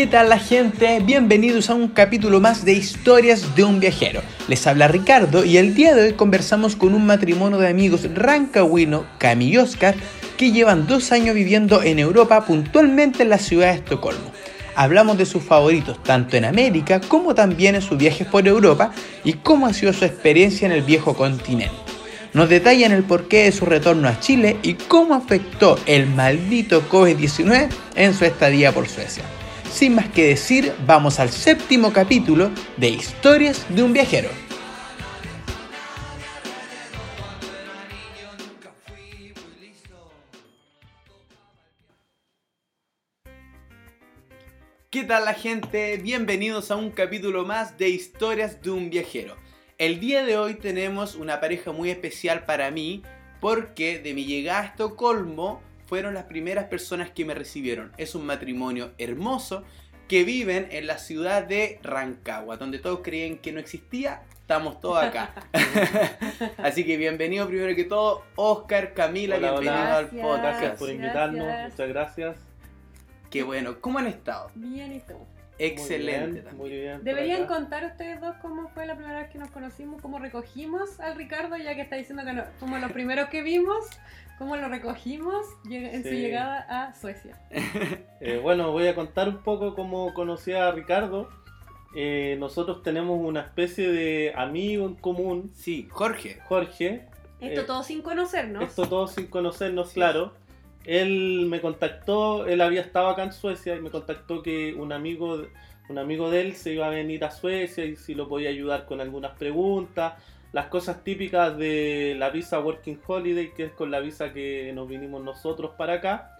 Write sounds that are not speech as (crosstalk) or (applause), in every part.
¿Qué tal la gente? Bienvenidos a un capítulo más de Historias de un viajero. Les habla Ricardo y el día de hoy conversamos con un matrimonio de amigos rancagüino, Cami y Oscar, que llevan dos años viviendo en Europa, puntualmente en la ciudad de Estocolmo. Hablamos de sus favoritos tanto en América como también en sus viajes por Europa y cómo ha sido su experiencia en el viejo continente. Nos detallan el porqué de su retorno a Chile y cómo afectó el maldito COVID-19 en su estadía por Suecia. Sin más que decir, vamos al séptimo capítulo de Historias de un viajero. ¿Qué tal la gente? Bienvenidos a un capítulo más de Historias de un viajero. El día de hoy tenemos una pareja muy especial para mí porque de mi llegada a Estocolmo fueron las primeras personas que me recibieron. Es un matrimonio hermoso que viven en la ciudad de Rancagua, donde todos creían que no existía. Estamos todos acá. (laughs) Así que bienvenido primero que todo, Oscar, Camila, Hola, bienvenido hola. al podcast. Gracias por invitarnos, Gracias. muchas gracias. Qué bueno, ¿cómo han estado? Bien, ¿y tú? Excelente. Muy bien, también. muy bien. Deberían contar ustedes dos cómo fue la primera vez que nos conocimos, cómo recogimos al Ricardo, ya que está diciendo que no, fuimos los primeros que vimos, cómo lo recogimos en su llegada a Suecia. (laughs) Eh, bueno, voy a contar un poco cómo conocí a Ricardo. Eh, nosotros tenemos una especie de amigo en común, Sí, Jorge. Jorge. Esto Eh, todo sin conocernos. Esto todo sin conocernos, Sí. claro. Él me contactó, él había estado acá en Suecia y me contactó que un amigo, un amigo de él se iba a venir a Suecia y si lo podía ayudar con algunas preguntas, las cosas típicas de la visa Working Holiday, que es con la visa que nos vinimos nosotros para acá.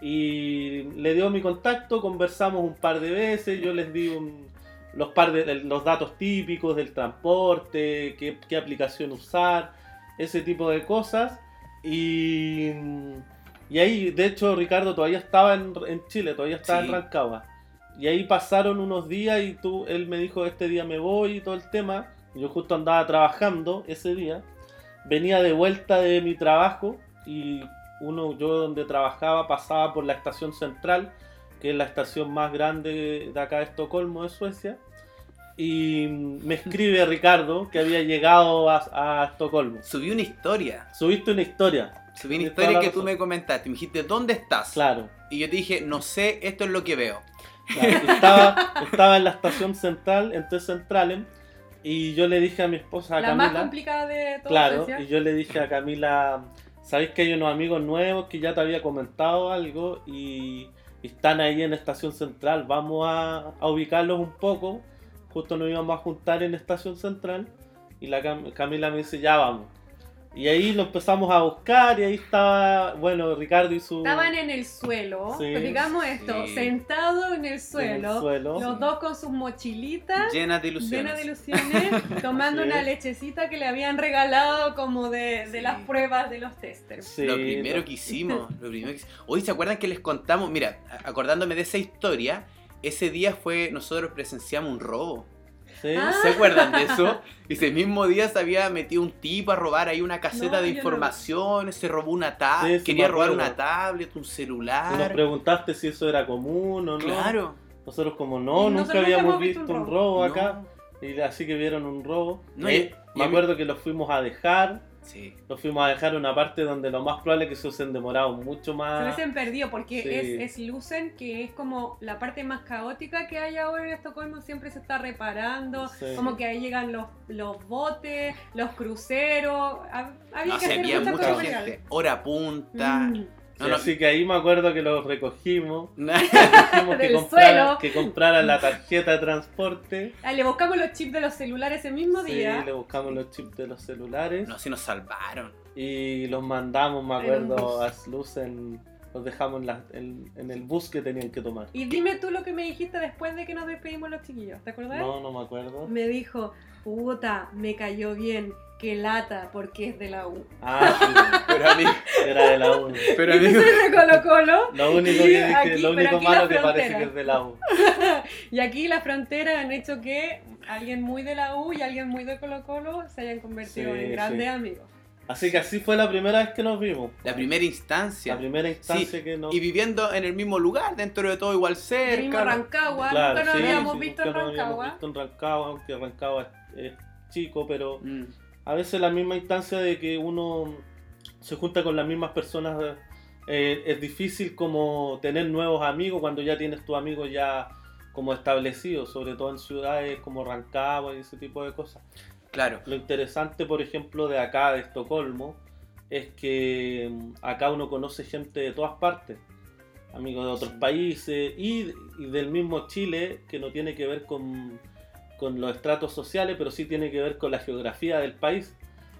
Y le dio mi contacto, conversamos un par de veces, yo les di un- los, par de, los datos típicos del transporte, qué, qué aplicación usar, ese tipo de cosas. Y, y ahí, de hecho, Ricardo todavía estaba en, en Chile, todavía estaba Sí. en Rancagua. Y ahí pasaron unos días y tú, él me dijo, este día me voy y todo el tema. Yo justo andaba trabajando ese día. Venía de vuelta de mi trabajo y uno, yo donde trabajaba pasaba por la estación central, que es la estación más grande de acá de Estocolmo, de Suecia. Y me escribe Ricardo que había llegado a, a Estocolmo. Subí una historia. Subiste una historia. Subí una historia que tú me comentaste. Me dijiste, ¿dónde estás? Claro. Y yo te dije, no sé, esto es lo que veo. claro. Estaba, estaba en la estación central, en Centralen, y yo le dije a mi esposa, a la más Camila, complicada de toda claro, y yo le dije a Camila, ¿sabéis que hay unos amigos nuevos que ya te había comentado algo y, y están ahí en estación central? Vamos a, a ubicarlos un poco. Justo nos íbamos a juntar en estación central y la Cam- Camila me dice, ya vamos. Y ahí lo empezamos a buscar y ahí estaba, bueno, Ricardo y su... Estaban en el suelo, Sí. pues digamos esto, Sí. sentados en el en el suelo, suelo. los dos con sus mochilitas. Llenas de ilusiones. Llena de ilusiones, (laughs) tomando una lechecita que le habían regalado como de, de Sí. las pruebas de los testers. Sí, lo primero lo- que hicimos, lo primero que hicimos. (laughs) Hoy se acuerdan que les contamos, mira, acordándome de esa historia, ese día fue, nosotros presenciamos un robo. Sí. Ah. ¿Se acuerdan de eso? Y (laughs) ese mismo día se había metido un tipo a robar ahí una caseta No, de no. información, se robó una tablet, sí, quería robar una tablet, un Y nos celular. preguntaste si eso era común o no. Claro. Nosotros como no, nosotros nunca nunca habíamos visto un un robo. acá. Y así que vieron un robo. No, Y y- ahí y me mí- acuerdo que los fuimos a dejar. Sí. Los fuimos a dejar una parte donde lo más probable es que se hubiesen demorado mucho Se más. hubiesen perdido porque Sí. es, es Lucen, que es como la parte más caótica que hay ahora en Estocolmo, siempre se está reparando, Sí. como que ahí llegan los, los botes, los cruceros, hab- había No, que se hacer mucha mucha cosa gente. Hora punta. Mm. Sí, No, no. Así que ahí me acuerdo que los recogimos. (laughs) Dijimos que, compraran la tarjeta de transporte. Ah, le buscamos los chips de los celulares ese mismo Sí, día. le buscamos los chips de los celulares. No, si nos salvaron. Y los mandamos, me acuerdo, a Slusen. Los dejamos en, la- en- en el bus que tenían que tomar. Y dime tú lo que me dijiste después de que nos despedimos los chiquillos, ¿te acordás? No, no me acuerdo. Me dijo, puta, me cayó bien, que lata, porque es de la U. Ah, Pero a mí, sí, era de la U. pero amigo, soy de Colo Colo. Lo único Sí, que dije, aquí, lo único malo la que parece frontera. que es de la U. (laughs) Y aquí las fronteras han hecho que alguien muy de la U y alguien muy de Colo Colo se hayan convertido Sí, en grandes sí. amigos. Así que así fue la primera vez que nos vimos. La primera instancia. La primera instancia Sí, que nos Y viviendo en el mismo lugar, dentro de todo igual El mismo cerca. Rancagua, Claro, nunca nos sí, habíamos sí, visto nunca en nos habíamos Rancagua. visto en Rancagua, aunque Rancagua es, es chico, pero Mm, a veces la misma instancia de que uno se junta con las mismas personas eh, es difícil como tener nuevos amigos cuando ya tienes tus amigos ya como establecidos, sobre todo en ciudades como Rancagua y ese tipo de cosas. claro. Lo interesante, por ejemplo, de acá, de Estocolmo, es que mm, acá uno conoce gente de todas partes, amigos de otros países y, y del mismo Chile, que no tiene que ver con, con los estratos sociales, pero sí tiene que ver con la geografía del país.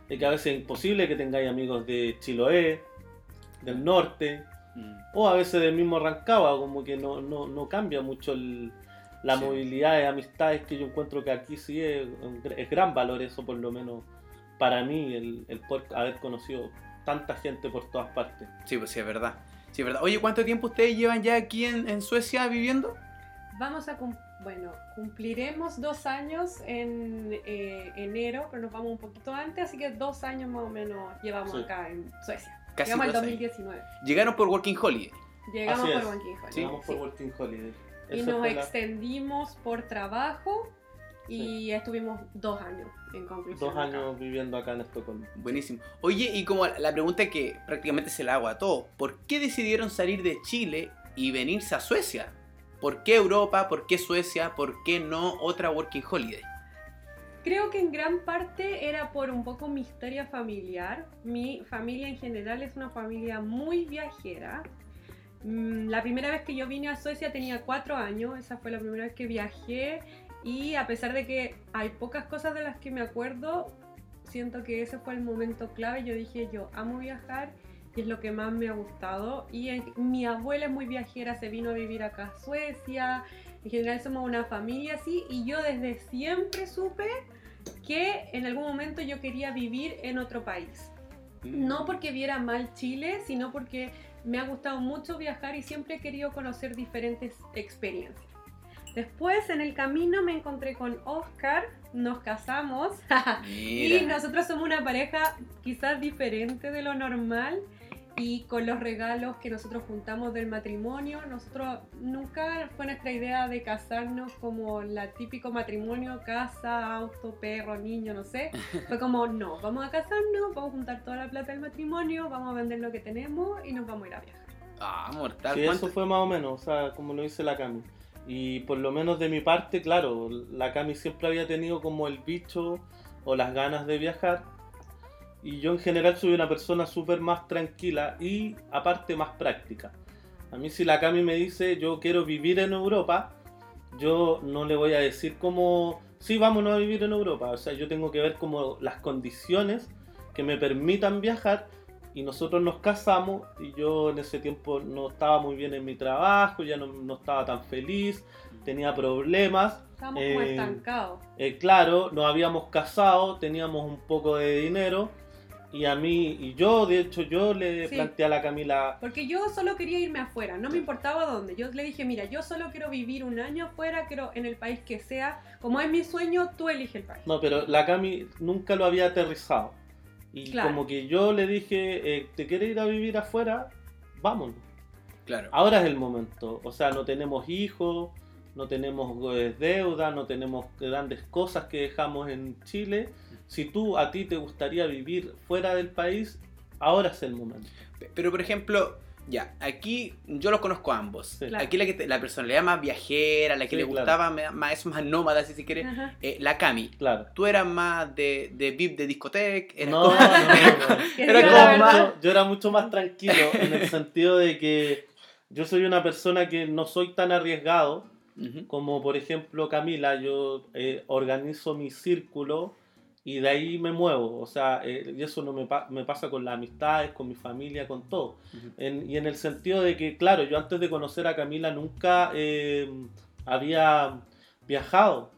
De que a veces es imposible que tengáis amigos de Chiloé, del norte, Mm. o a veces del mismo Rancagua, como que no, no, no cambia mucho el- la Sí. movilidad de amistades que yo encuentro que aquí sí es, es gran valor eso por lo menos para mí, el, el poder haber conocido tanta gente por todas partes. Sí, pues sí, es verdad. Sí, es verdad. Oye, ¿cuánto tiempo ustedes llevan ya aquí en, en Suecia viviendo? Vamos a cum- bueno, cumpliremos dos años en eh, enero, pero nos vamos un poquito antes, así que dos años más o menos llevamos Sí. acá en Suecia. Casi Llegamos al dos años. 2019. Llegaron por Working Holiday. Llegamos Así por es. Banking Holiday, Sí. Vamos por. Working Holiday. Y nos la- extendimos por trabajo y estuvimos dos años en conclusión. dos acá. años viviendo acá en Estocolmo. Buenísimo. Oye, y como la pregunta que prácticamente se la hago a todos, ¿por qué decidieron salir de Chile y venirse a Suecia? ¿Por qué Europa? ¿Por qué Suecia? ¿Por qué no otra Working Holiday? Creo que en gran parte era por un poco mi historia familiar. Mi familia en general es una familia muy viajera. Mm, La primera vez que yo vine a Suecia tenía cuatro años, esa fue la primera vez que viajé y a pesar de que hay pocas cosas de las que me acuerdo, siento que ese fue el momento clave. Yo dije, yo amo viajar y es lo que más me ha gustado. Y en- mi abuela es muy viajera, se vino a vivir acá a Suecia. En general somos una familia así y yo desde siempre supe que en algún momento yo quería vivir en otro país. No porque viera mal Chile, sino porque me ha gustado mucho viajar y siempre he querido conocer diferentes experiencias. Después en el camino me encontré con Oscar, nos casamos (laughs) y nosotros somos una pareja quizás diferente de lo normal y con los regalos que nosotros juntamos del matrimonio, nosotros nunca fue nuestra idea de casarnos como la típico matrimonio, casa, auto, perro, niño, no sé. (laughs) Fue como, no, vamos a casarnos, vamos a juntar toda la plata del matrimonio, vamos a vender lo que tenemos y nos vamos a ir a viajar. Ah, mortal. Sí, ¿Cuánto- eso fue más o menos, o sea, como lo dice la Cami. Y por lo menos de mi parte, claro, la Cami siempre había tenido como el bicho o las ganas de viajar. Y yo en general soy una persona súper más tranquila y aparte más práctica. A mí si la Cami me dice yo quiero vivir en Europa, yo no le voy a decir como, sí, vámonos a vivir en Europa. O sea, yo tengo que ver como las condiciones que me permitan viajar y nosotros nos casamos y yo en ese tiempo no estaba muy bien en mi trabajo, ya no, no estaba tan feliz, tenía problemas. Estábamos como Eh, estancados. Eh, claro, nos habíamos casado, teníamos un poco de dinero y a mí, y yo de hecho yo le Sí. planteé a la Camila, Porque yo solo quería irme afuera, no me importaba dónde. Yo le dije, mira, yo solo quiero vivir un año afuera, quiero en el país que sea. Como es mi sueño, tú elige el país. no, pero la Cami nunca lo había aterrizado. Y Claro. como que yo le dije, eh, ¿te quieres ir a vivir afuera? Vámonos. Claro. Ahora es el momento. O sea, no tenemos hijos, no tenemos eh, deuda, no tenemos grandes cosas que dejamos en Chile. Si tú a ti te gustaría vivir fuera del país, ahora es el momento. Pe- Pero por ejemplo, ya, aquí yo los conozco a ambos. Sí. Claro. Aquí la, que te- la personalidad más viajera, la que Sí, le claro. gustaba me- más, eso más nómada, si se quiere, eh, la Cami. Claro. Tú eras más de, de VIP de discoteca. No, como- no, no, (laughs) no. Diga Yo la era, mucho, yo era mucho más tranquilo en el sentido de que yo soy una persona que no soy tan arriesgado como por ejemplo Camila, yo eh, organizo mi círculo y de ahí me muevo, o sea, eh, y eso no me, pa- me pasa con las amistades, con mi familia, con todo. En- y en el sentido de que, claro, yo antes de conocer a Camila nunca eh, había viajado.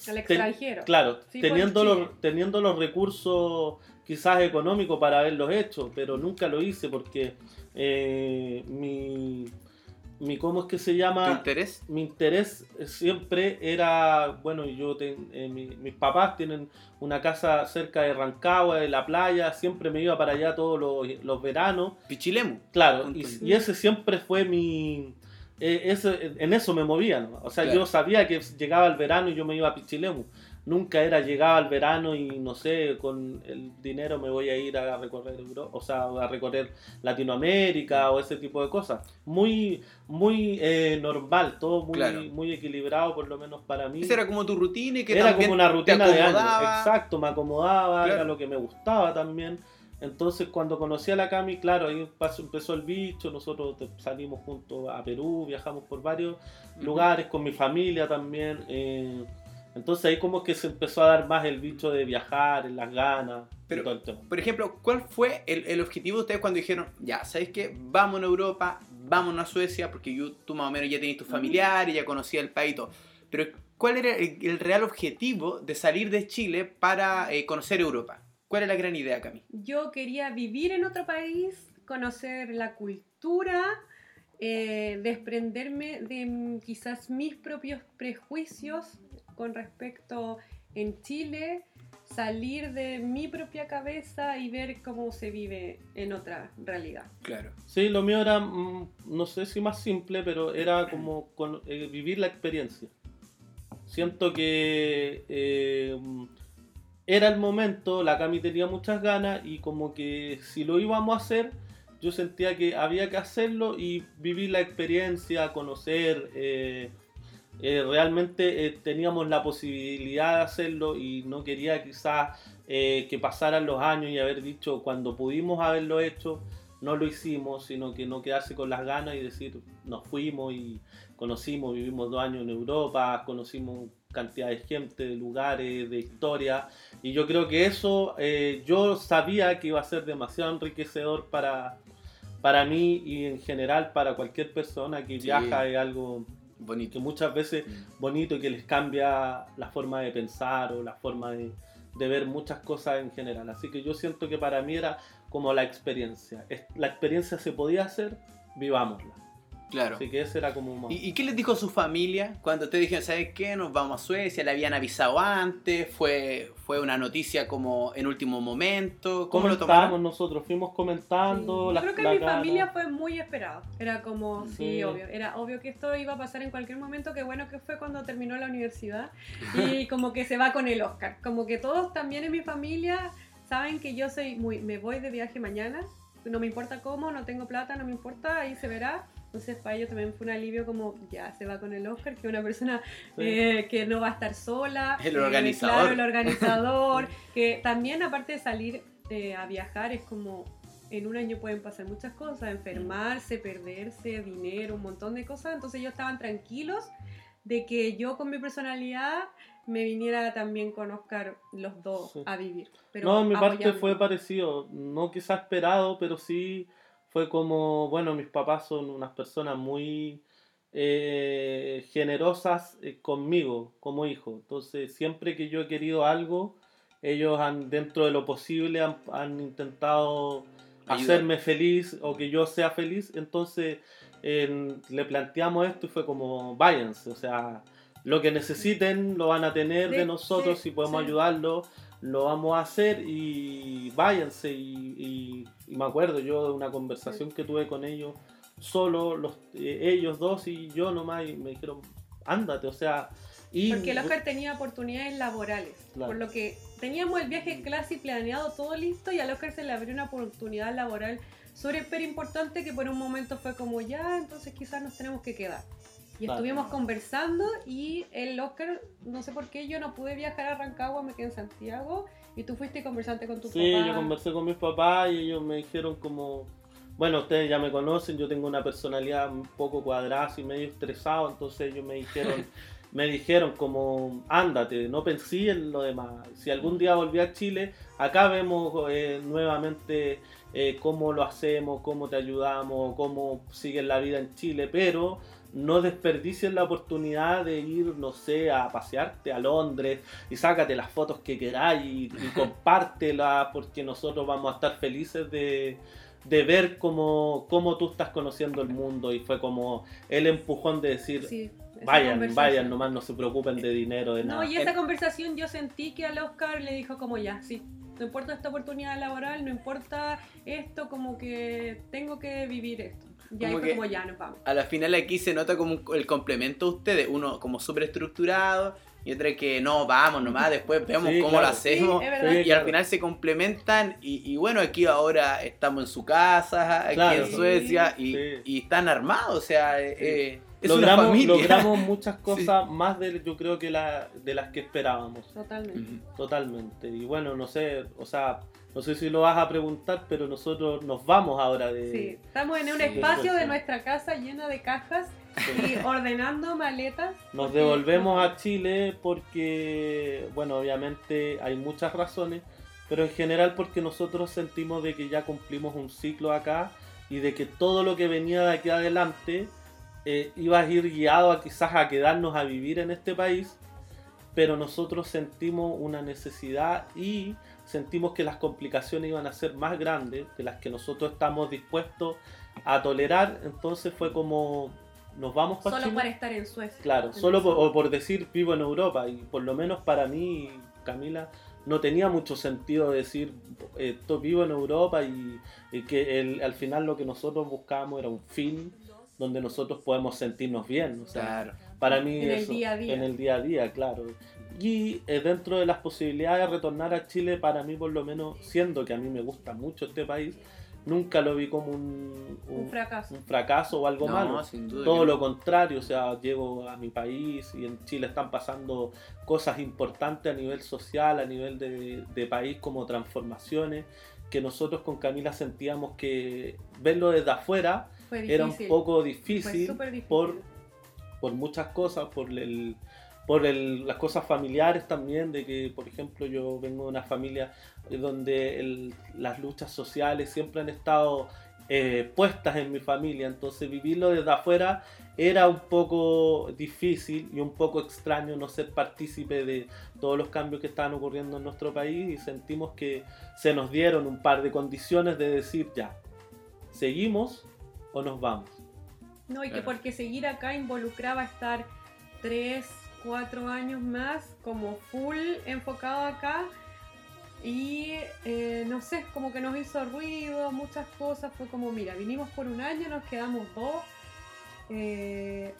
Al Ten- extranjero. Claro, Sí, por teniendo, los, teniendo los recursos quizás económicos para haberlos hecho, pero nunca lo hice porque eh, mi, mi ¿cómo es que se llama? ¿Tu interés? Mi interés siempre era, bueno, yo ten- eh, mi- mis papás tienen una casa cerca de Rancagua, de la playa, siempre me iba para allá todos los, los veranos. Pichilemu. Claro, y, y ese siempre fue mi... eh, ese- en eso me movía, ¿no? O sea, Claro. yo sabía que llegaba el verano y yo me iba a Pichilemu. Nunca era llegaba el verano y no sé, con el dinero me voy a ir a recorrer Euro- o sea, a recorrer Latinoamérica o ese tipo de cosas. Muy, muy eh, normal, todo muy, Claro. muy equilibrado, por lo menos para mí. Esa era como tu rutina y que era como una rutina de años. Exacto, me acomodaba, Claro. era lo que me gustaba también. Entonces cuando conocí a la Cami, claro, ahí empezó el bicho, nosotros salimos juntos a Perú, viajamos por varios lugares, con mi familia también. eh, entonces ahí como que se empezó a dar más el bicho de viajar, las ganas, y Pero- todo el tema. Por ejemplo, ¿cuál fue el, el objetivo de ustedes cuando dijeron, ya, ¿sabes qué? Vamos a Europa, vamos a Suecia, porque yo, tú más o menos ya tenías tus familiares, ya conocías el país y todo. Pero, ¿cuál era el, el real objetivo de salir de Chile para eh, conocer Europa? ¿Cuál era la gran idea, Cami? Yo quería vivir en otro país, conocer la cultura, eh, desprenderme de mm, quizás mis propios prejuicios con respecto en Chile, salir de mi propia cabeza y ver cómo se vive en otra realidad. Claro. Sí, lo mío era, mm, no sé si más simple, pero era como con- eh, vivir la experiencia. Siento que eh, era el momento, la Cami tenía muchas ganas y como que si lo íbamos a hacer, yo sentía que había que hacerlo y vivir la experiencia, conocer. eh, eh, realmente eh, teníamos la posibilidad de hacerlo y no quería quizás eh, que pasaran los años y haber dicho cuando pudimos haberlo hecho, no lo hicimos, sino que no quedarse con las ganas y decir, nos fuimos y conocimos, vivimos dos años en Europa, conocimos cantidad de gente, de lugares, de historia, y yo creo que eso eh, yo sabía que iba a ser demasiado enriquecedor para, para mí y en general para cualquier persona que Sí. viaja, es algo que Bonito. muchas veces bonito y que les cambia la forma de pensar o la forma de, de ver muchas cosas en general. Así que yo siento que para mí era como la experiencia. La experiencia se podía hacer, vivámosla. Claro. Así que ese era como un... ¿Y, y qué les dijo su familia cuando te dijeron, ¿sabes qué? Nos vamos a Suecia, le habían avisado antes, fue, fue una noticia como en último momento, ¿cómo lo tomaron? nosotros, fuimos Sí. comentando. Yo la- creo que la mi cara. familia fue muy esperado. Era como, sí, Sí. obvio. Era obvio que esto iba a pasar en cualquier momento. Qué bueno que fue cuando terminó la universidad. (laughs) Y como que se va con el Oscar. Como que todos también en mi familia saben que yo soy muy. Me voy de viaje mañana. No me importa cómo, no tengo plata, no me importa, ahí se verá. Entonces para ellos también fue un alivio como ya se va con el Oscar, que una persona eh, que no va a estar sola. El eh, organizador. claro, el organizador. (laughs) que también aparte de salir eh, a viajar es como en un año pueden pasar muchas cosas, enfermarse, perderse, dinero, un montón de cosas. Entonces ellos estaban tranquilos de que yo con mi personalidad me viniera también con Oscar los dos Sí. a vivir. Pero no, mi parte apoyando. fue parecido. No quizás esperado, pero sí fue como, bueno, mis papás son unas personas muy eh, generosas eh, conmigo como hijo. Entonces, siempre que yo he querido algo, ellos han, dentro de lo posible, han, han intentado hacerme feliz o que yo sea feliz. Entonces, en- le planteamos esto y fue como, váyanse, o sea, lo que necesiten lo van a tener de, De- nosotros, sí, si podemos sí. ayudarlo, lo vamos a hacer y váyanse. Y, y- y me acuerdo yo de una conversación que tuve con ellos, solo los, eh, ellos dos y yo nomás, y me dijeron, ándate, o sea... Y, Porque el Oscar tenía oportunidades laborales, Claro. por lo que teníamos el viaje clase y planeado todo listo y al Oscar se le abrió una oportunidad laboral súper importante que por un momento fue como ya, entonces quizás nos tenemos que quedar. Y estuvimos conversando y el Oscar, no sé por qué yo no pude viajar a Rancagua, me quedé en Santiago y tú fuiste y conversaste con tu Sí, papá. yo conversé con mis papás y ellos me dijeron como, bueno, ustedes ya me conocen, yo tengo una personalidad un poco cuadrada y medio estresado, entonces ellos me dijeron, (laughs) me dijeron como, ándate, no pensé en lo demás. Si algún día volví a Chile, acá vemos eh, nuevamente eh, cómo lo hacemos, cómo te ayudamos, cómo sigues la vida en Chile, pero no desperdicies la oportunidad de ir, no sé, a pasearte a Londres y sácate las fotos que queráis y, y (laughs) compártelas porque nosotros vamos a estar felices de, de ver cómo, cómo tú estás conociendo el mundo y fue como el empujón de decir, Sí, vayan, vayan, nomás no se preocupen de dinero, de nada. No, y esa conversación yo sentí que al Oscar le dijo como ya, sí, no importa esta oportunidad laboral, no importa esto, como que tengo que vivir esto. Y ahí Como fue que- como ya, nos vamos. A la final aquí se nota como un- el complemento de ustedes, uno como súper estructurado y otro que no, vamos nomás, después (laughs) vemos Sí, cómo claro. lo hacemos. Sí, es verdad. Sí, y al final se complementan y, y bueno, aquí ahora estamos en su casa, aquí Claro. en Suecia y, Sí. y están armados, o sea, eh, eh, es logramos, una familia. logramos muchas (laughs) cosas más de, yo creo que la, de las que esperábamos. Totalmente. Totalmente. Y bueno, no sé, o sea, no sé si lo vas a preguntar, pero nosotros nos vamos ahora de... Sí, estamos en un Sí, espacio de nuestra casa llena de cajas Sí. y (laughs) ordenando maletas. Nos devolvemos a Chile porque, bueno, obviamente hay muchas razones, pero en general porque nosotros sentimos de que ya cumplimos un ciclo acá y de que todo lo que venía de aquí adelante eh, iba a ir guiado a quizás a quedarnos a vivir en este país, pero nosotros sentimos una necesidad y sentimos que las complicaciones iban a ser más grandes de las que nosotros estamos dispuestos a tolerar, entonces fue como nos vamos para Solo para estar en Suecia. Claro, En solo por, o por decir vivo en Europa y por lo menos para mí, Camila, no tenía mucho sentido decir eh, to- vivo en Europa y, y que el- al final lo que nosotros buscábamos era un fin donde nosotros podemos sentirnos bien. O sea, Claro. para mí En el día a día. En el día a día, claro. Y eh, dentro de las posibilidades de retornar a Chile, para mí por lo menos, siendo que a mí me gusta mucho este país, nunca lo vi como un, Un fracaso. un fracaso o algo No, malo. sin duda Todo lo no. contrario, o sea, llego a mi país y en Chile están pasando cosas importantes a nivel social, a nivel de, de país, como transformaciones, que nosotros con Camila sentíamos que verlo desde afuera Fue era un poco difícil difícil. por, por muchas cosas, por el por el- las cosas familiares también, de que, por ejemplo, yo vengo de una familia donde el- las luchas sociales siempre han estado eh, puestas en mi familia, entonces vivirlo desde afuera era un poco difícil y un poco extraño no ser partícipe de todos los cambios que estaban ocurriendo en nuestro país y sentimos que se nos dieron un par de condiciones de decir ya, seguimos o nos vamos. No, y que Claro. porque seguir acá involucraba estar tres, cuatro años más como full enfocado acá. Y eh, no sé, como que nos hizo ruido, muchas cosas. Fue como, mira, vinimos por un año, nos quedamos dos. eh,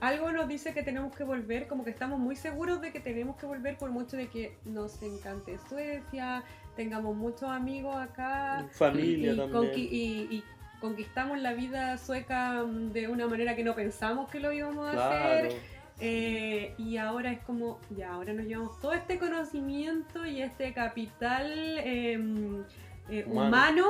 algo nos dice que tenemos que volver, como que estamos muy seguros de que tenemos que volver por mucho de que nos encante Suecia, tengamos muchos amigos acá Familia y, también. conqui- y- y conquistamos la vida sueca de una manera que no pensamos que lo íbamos a Claro. hacer. Eh, y ahora es como, ya, ahora nos llevamos todo este conocimiento y este capital eh, eh, Humano. humano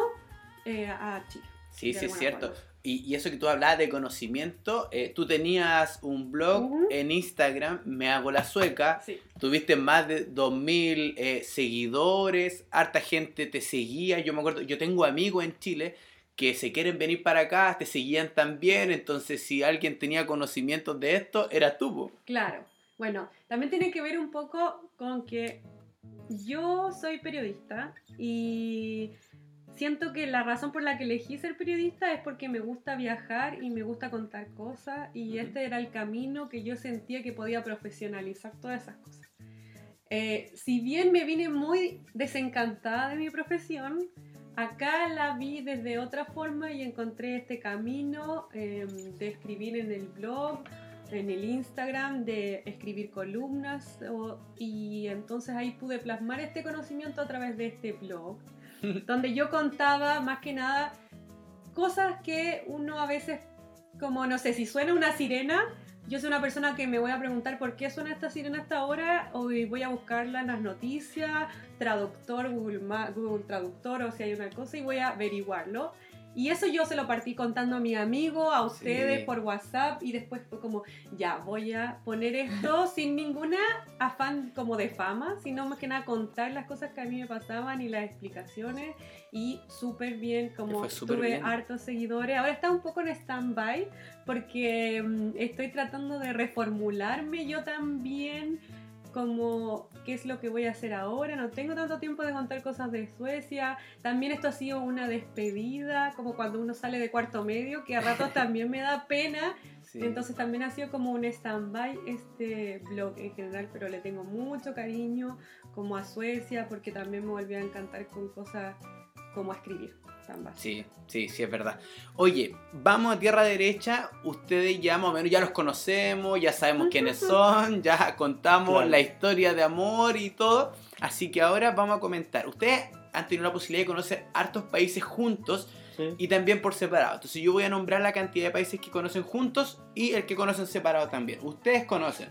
eh, a Chile. Sí, sí, es cierto. forma. Y, y eso que tú hablabas de conocimiento, eh, tú tenías un blog en Instagram, Me Hago la Sueca, Sí. tuviste más de 2000 eh, seguidores, harta gente te seguía, yo me acuerdo, yo tengo amigos en Chile que se quieren venir para acá, te seguían también, entonces si alguien tenía conocimientos de esto, eras tú. po. Claro. Bueno, también tiene que ver un poco con que yo soy periodista y siento que la razón por la que elegí ser periodista es porque me gusta viajar y me gusta contar cosas y este era el camino que yo sentía que podía profesionalizar todas esas cosas. Eh, si bien me vine muy desencantada de mi profesión, acá la vi desde otra forma y encontré este camino eh, de escribir en el blog, en el Instagram, de escribir columnas o- y entonces ahí pude plasmar este conocimiento a través de este blog, (laughs) donde yo contaba más que nada cosas que uno a veces, como no sé, si suena una sirena, yo soy una persona que me voy a preguntar por qué suena esta sirena hasta ahora, o voy a buscarla en las noticias, traductor, Google, Google Traductor, o si hay una cosa, y voy a averiguarlo. Y eso yo se lo partí contando a mi amigo, a ustedes Sí. por WhatsApp, y después fue como, ya, voy a poner esto (laughs) sin ninguna afán como de fama, sino más que nada contar las cosas que a mí me pasaban y las explicaciones, y súper bien, como tuve bien. hartos seguidores. Ahora está un poco en stand-by, porque mm, estoy tratando de reformularme yo también como qué es lo que voy a hacer ahora. No tengo tanto tiempo de contar cosas de Suecia. También esto ha sido una despedida, como cuando uno sale de cuarto medio, que a ratos (laughs) también me da pena. Sí. Entonces también ha sido como un stand-by este blog en general, pero le tengo mucho cariño como a Suecia porque también me volvió a encantar con cosas como a escribir. Sí, sí, sí, es verdad. Oye, vamos a tierra derecha. Ustedes ya más o menos ya los conocemos, ya sabemos quiénes son, ya contamos Claro. la historia de amor y todo. Así que ahora vamos a comentar. Ustedes han tenido la posibilidad de conocer hartos países juntos Sí. y también por separado. Entonces yo voy a nombrar la cantidad de países que conocen juntos y el que conocen separado también. Ustedes conocen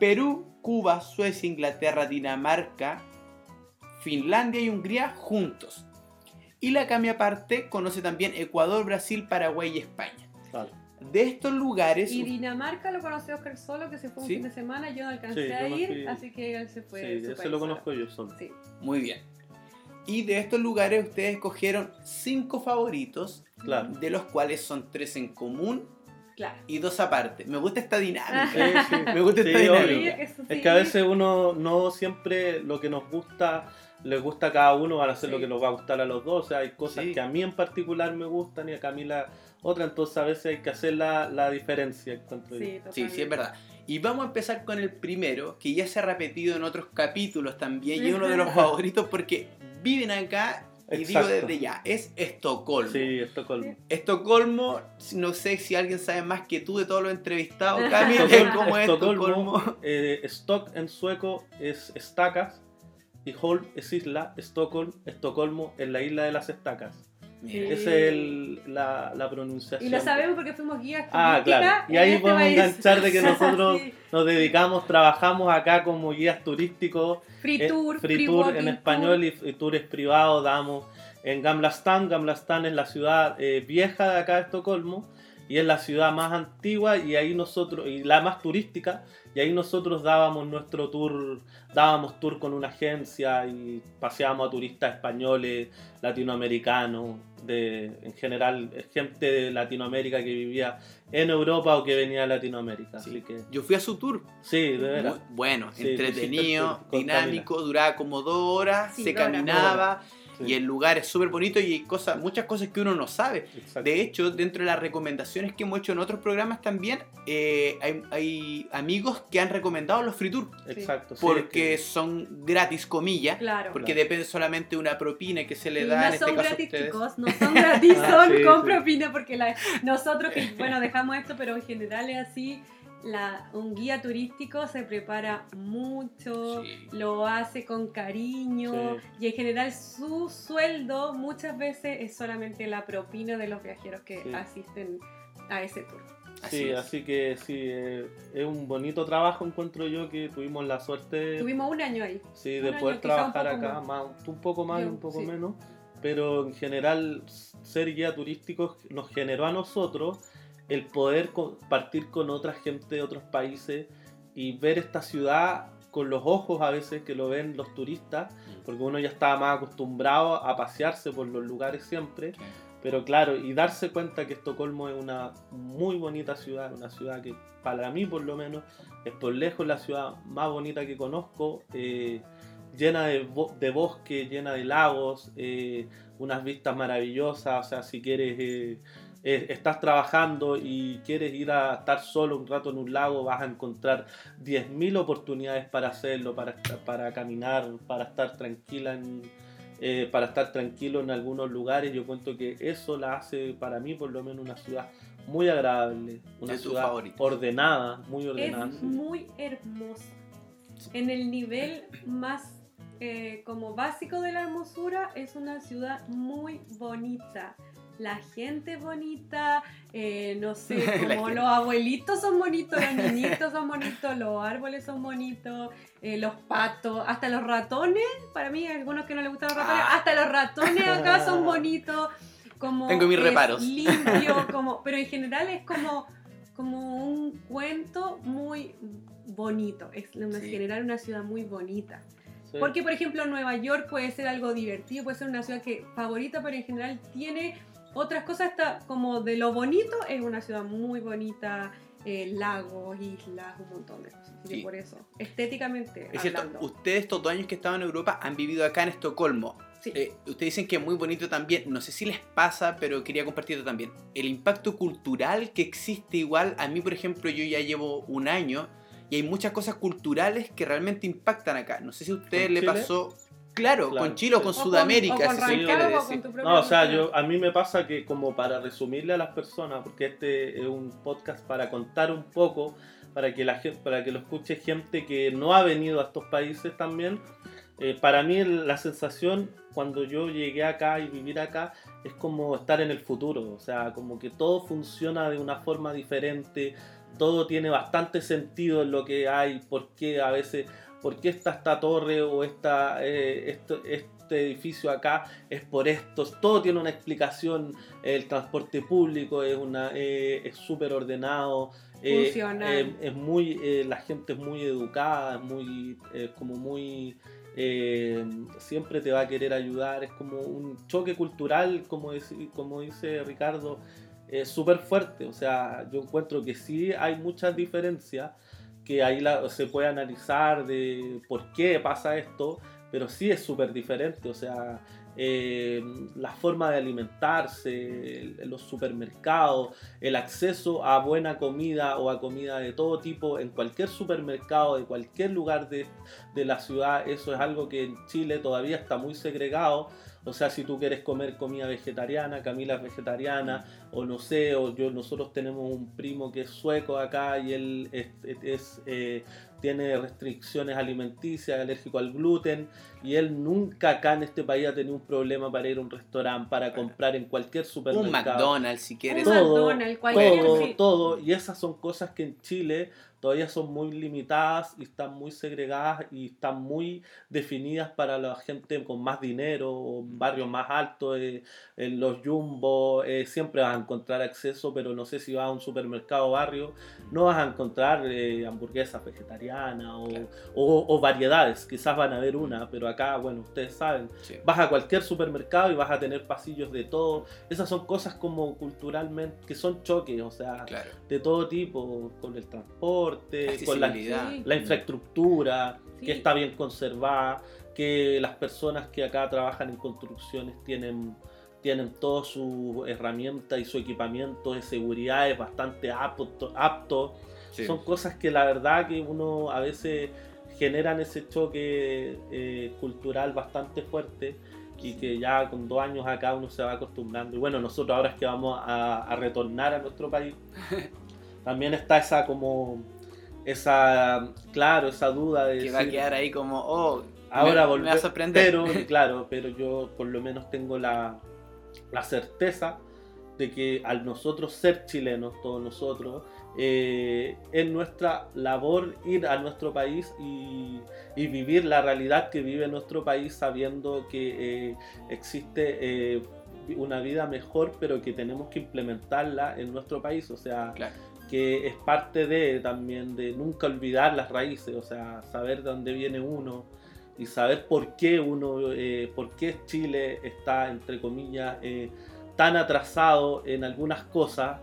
Perú, Cuba, Suecia, Inglaterra, Dinamarca, Finlandia y Hungría juntos. Y la Cami aparte conoce también Ecuador, Brasil, Paraguay y España. Claro. De estos lugares... Y Dinamarca lo conoce Oscar solo, que se fue un Sí. fin de semana. Yo no alcancé Sí, a ir, fui. así que él se fue. Sí, su ese país lo solo. conozco yo solo. Sí, Muy bien. Y de estos lugares ustedes escogieron cinco favoritos, Claro. de los cuales son tres en común claro. y dos aparte. Me gusta esta dinámica. Eh, sí. (laughs) Me gusta esta Sí, dinámica. obvio. eso Es sí. que a veces uno no siempre lo que nos gusta, les gusta a cada uno, van a hacer Sí. lo que nos va a gustar a los dos. O sea, hay cosas Sí. que a mí en particular me gustan y a Camila otra, entonces a veces hay que hacer la, la diferencia. Sí, Sí, sí, es verdad. Y vamos a empezar con el primero, que ya se ha repetido en otros capítulos también, y es uno de los (laughs) favoritos porque viven acá, y digo desde ya, es Estocolmo. Sí, Estocolmo. Estocolmo, no sé si alguien sabe más que tú de todos los entrevistados, (laughs) Cami, de Estocolmo, cómo es Estocolmo, Estocolmo. eh, Stock en sueco es estacas y Holm es isla, Stockholm, Estocolmo es la isla de las estacas. Esa es el- la, la pronunciación. Y lo sabemos porque fuimos guías Ah, claro. Y ahí este podemos enganchar de que (laughs) nosotros Sí. nos dedicamos, trabajamos acá como guías turísticos. Free eh, tour, free free tour en español y, y tours privados damos en Gamla Stan. Gamla Stan es la ciudad eh, vieja de acá de Estocolmo y es la ciudad más antigua y ahí nosotros y la más turística y ahí nosotros dábamos nuestro tour dábamos tour con una agencia y paseábamos a turistas españoles latinoamericanos de en general gente de Latinoamérica que vivía en Europa o que venía de Latinoamérica Sí. así que Yo fui a su tour. sí de Muy bueno, Sí, entretenido, tour dinámico, duraba como dos horas, Sí, se dos horas. Sí, y el lugar es súper bonito y hay cosas, muchas cosas que uno no sabe. exacto. De hecho, dentro de las recomendaciones que hemos hecho en otros programas también, eh, hay, hay amigos que han recomendado los free tour Exacto. sí, porque son gratis, comillas, Claro. porque Claro. depende solamente de una propina que se le Sí, da, no en este son caso gratis, chicos, no son gratis, Ah, son sí, con sí. propina, porque la- nosotros, que (laughs) bueno, dejamos esto, pero en general es así, la, un guía turístico se prepara mucho, Sí. lo hace con cariño, y en general su sueldo muchas veces es solamente la propina de los viajeros que Sí. asisten a ese tour. Así sí, es. así que sí, eh, es un bonito trabajo, encuentro yo, que tuvimos la suerte Tuvimos un año ahí. sí, de un año, poder trabajar poco acá, más. más, un poco más y Yo, un poco sí. menos, pero en general ser guía turístico nos generó a nosotros el poder compartir con otra gente de otros países y ver esta ciudad con los ojos a veces que lo ven los turistas, porque uno ya estaba más acostumbrado a pasearse por los lugares siempre, pero claro, y darse cuenta que Estocolmo es una muy bonita ciudad, una ciudad que para mí por lo menos es por lejos la ciudad más bonita que conozco, eh, llena de, bo- de bosque, llena de lagos, eh, unas vistas maravillosas, o sea, si quieres, eh, eh, estás trabajando y quieres ir a estar solo un rato en un lago, vas a encontrar 10.000 oportunidades para hacerlo, para, para caminar, para estar tranquila en, eh, para estar tranquilo en algunos lugares. Yo cuento que eso la hace para mí por lo menos una ciudad muy agradable, una ciudad ordenada, muy ordenada. Es muy hermosa. En el nivel más eh, como básico de la hermosura, es una ciudad muy bonita. La gente bonita, eh, no sé, (laughs) como los abuelitos son bonitos, los niñitos son bonitos, los árboles son bonitos, eh, los patos, hasta los ratones, para mí, algunos que no les gustan los ratones, Ah. hasta los ratones acá son (laughs) bonitos. Como Tengo mis reparos. limpio, (laughs) como, pero en general es como, como un cuento muy bonito. Es Sí. general una ciudad muy bonita. Sí. Porque, por ejemplo, Nueva York puede ser algo divertido, puede ser una ciudad que favorita, pero en general tiene otras cosas, hasta como de lo bonito, es una ciudad muy bonita. eh, lagos, islas, un montón de cosas. Así que Sí. por eso, estéticamente Es cierto, ustedes estos dos años que estaban en Europa han vivido acá en Estocolmo. Sí. Eh, ustedes dicen que es muy bonito también, no sé si les pasa, pero quería compartirlo también. El impacto cultural que existe igual, a mí por ejemplo yo ya llevo un año y hay muchas cosas culturales que realmente impactan acá. No sé si a ustedes ¿Con le pasó, claro, Claro, con Chile o sí. con O con- Sudamérica, o con Rancagua, o con tu No, o sea, yo, a mí me pasa que como para resumirle a las personas, porque este es un podcast para contar un poco, para que, la, para que lo escuche gente que no ha venido a estos países también, eh, para mí la sensación cuando yo llegué acá y vivir acá es como estar en el futuro, o sea, como que todo funciona de una forma diferente, todo tiene bastante sentido en lo que hay, por qué a veces, por qué está esta torre o esta, eh, esto- este edificio acá es por esto, todo tiene una explicación, el transporte público es una eh, es súper ordenado, eh, Funcional. eh, es muy, eh, la gente es muy educada, es muy, eh, como muy, eh, siempre te va a querer ayudar, es como un choque cultural, como, dice- como dice Ricardo, es súper fuerte, o sea, yo encuentro que sí hay muchas diferencias, que ahí se puede analizar de por qué pasa esto, pero sí es súper diferente, o sea, eh, la forma de alimentarse, los supermercados, el acceso a buena comida o a comida de todo tipo en cualquier supermercado de cualquier lugar de, de la ciudad, eso es algo que en Chile todavía está muy segregado. O sea, si tú quieres comer comida vegetariana, Camila es vegetariana, o no sé, o yo, nosotros tenemos un primo que es sueco acá y él es, es, eh, tiene restricciones alimenticias, alérgico al gluten, y él nunca acá en este país ha tenido un problema para ir a un restaurante, para comprar en cualquier Un supermercado. McDonald's si quieres. Un todo, McDonald's, cualquier- todo, todo, y esas son cosas que en Chile todavía son muy limitadas y están muy segregadas y están muy definidas para la gente con más dinero, o barrios más altos, eh, en los jumbo, eh, siempre vas a encontrar acceso, pero no sé si vas a un supermercado barrio, no vas a encontrar eh, hamburguesas vegetarianas o, Claro. o- o variedades, quizás van a haber una, pero acá, bueno, ustedes saben, Sí. vas a cualquier supermercado y vas a tener pasillos de todo. Esas son cosas como culturalmente, que son choques, o sea, Claro. de todo tipo, con el transporte, con la, la infraestructura, Sí. que está bien conservada, que las personas que acá trabajan en construcciones tienen tienen todas sus herramientas y su equipamiento de seguridad es bastante apto, apto Sí. son cosas que la verdad que uno a veces generan ese choque eh, cultural bastante fuerte y que ya con dos años acá uno se va acostumbrando. Y bueno, nosotros ahora es que vamos a, a retornar a nuestro país, (laughs) también está esa como, esa, claro, esa duda de Que va a quedar ahí como, oh, ahora me, volver, me va a sorprender. pero (laughs) claro, pero yo por lo menos tengo la, la certeza de que al nosotros ser chilenos, todos nosotros, eh, es nuestra labor ir a nuestro país y, y vivir la realidad que vive nuestro país sabiendo que eh, existe eh, una vida mejor, pero que tenemos que implementarla en nuestro país, o sea, Claro. Que es parte de también de nunca olvidar las raíces, o sea, saber de dónde viene uno y saber por qué uno, eh, por qué Chile está, entre comillas, eh, tan atrasado en algunas cosas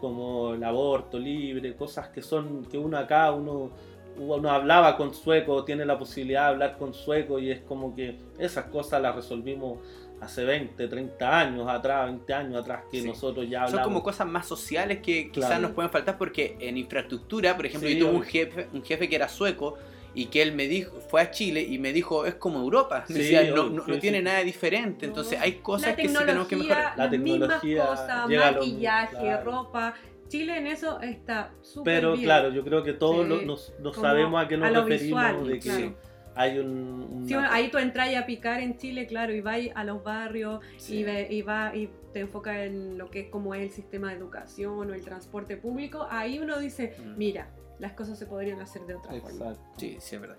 como el aborto libre, cosas que son que uno acá, uno, uno hablaba con sueco, tiene la posibilidad de hablar con sueco y es como que esas cosas las resolvimos hace 20, 30 años atrás, 20 años atrás que Sí. nosotros ya Son hablamos. como cosas más sociales que quizás Claro. nos pueden faltar porque en infraestructura, por ejemplo, Sí, yo tuve un jefe, un jefe que era sueco y que él me dijo, fue a Chile y me dijo, es como Europa. Sí, decía, no, obvio, no- sí, no sí. tiene nada diferente. Entonces hay cosas la que sí tenemos que mejorar. La las mismas tecnología cosas, maquillaje, claro. ropa. Chile en eso está súper Pero bien. claro, yo creo que todos Sí. lo- nos, sabemos a qué nos a lo referimos, visual, de que claro. Hay un... una- Sí, bueno, ahí tú entras a picar en Chile, claro, y vas a los barrios Sí. y, ve- y va y te enfocas en lo que es como es el sistema de educación o el transporte público. Ahí uno dice, Mm. mira, las cosas se podrían hacer de otra forma. Exacto. Sí, sí, es verdad.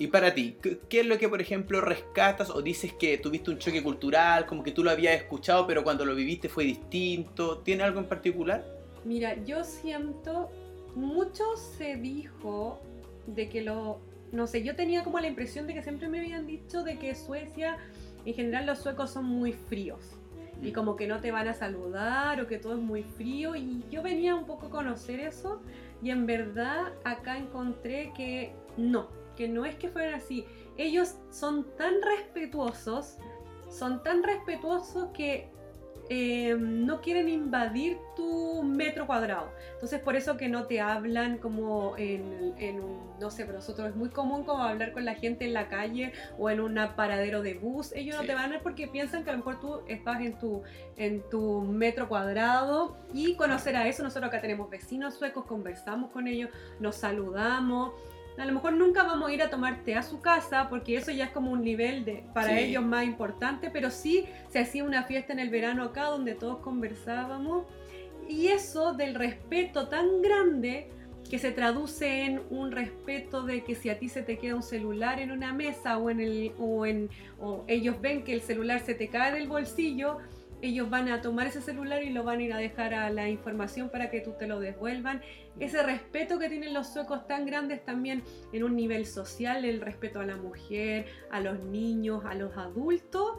Y para ti, ¿qué, qué es lo que, por ejemplo, rescatas o dices que tuviste un choque cultural, como que tú lo habías escuchado, pero cuando lo viviste fue distinto? ¿Tiene algo en particular? Mira, yo siento, mucho se dijo de que lo, no sé, yo tenía como la impresión de que siempre me habían dicho de que Suecia, en general los suecos son muy fríos y como que no te van a saludar o que todo es muy frío y yo venía un poco a conocer eso Y en verdad acá encontré que no, que no es que fueran así. Ellos son tan respetuosos, son tan respetuosos que eh, no quieren invadir tu metro cuadrado. Entonces por eso que no te hablan como en, en, un, no sé, para nosotros es muy común como hablar con la gente en la calle o en un paradero de bus. Ellos no te van a ver porque piensan que a lo mejor tú estás en tu, en tu metro cuadrado y conocer a eso. Nosotros acá tenemos vecinos suecos, conversamos con ellos, nos saludamos. A lo mejor nunca vamos a ir a tomar té a su casa porque eso ya es como un nivel de, para Sí. ellos más importante, pero sí se hacía una fiesta en el verano acá donde todos conversábamos y eso del respeto tan grande que se traduce en un respeto de que si a ti se te queda un celular en una mesa o en el o en o ellos ven que el celular se te cae del bolsillo ellos van a tomar ese celular y lo van a ir a dejar a la información para que tú te lo devuelvan. Ese respeto que tienen los suecos tan grandes también en un nivel social, el respeto a la mujer, a los niños, a los adultos,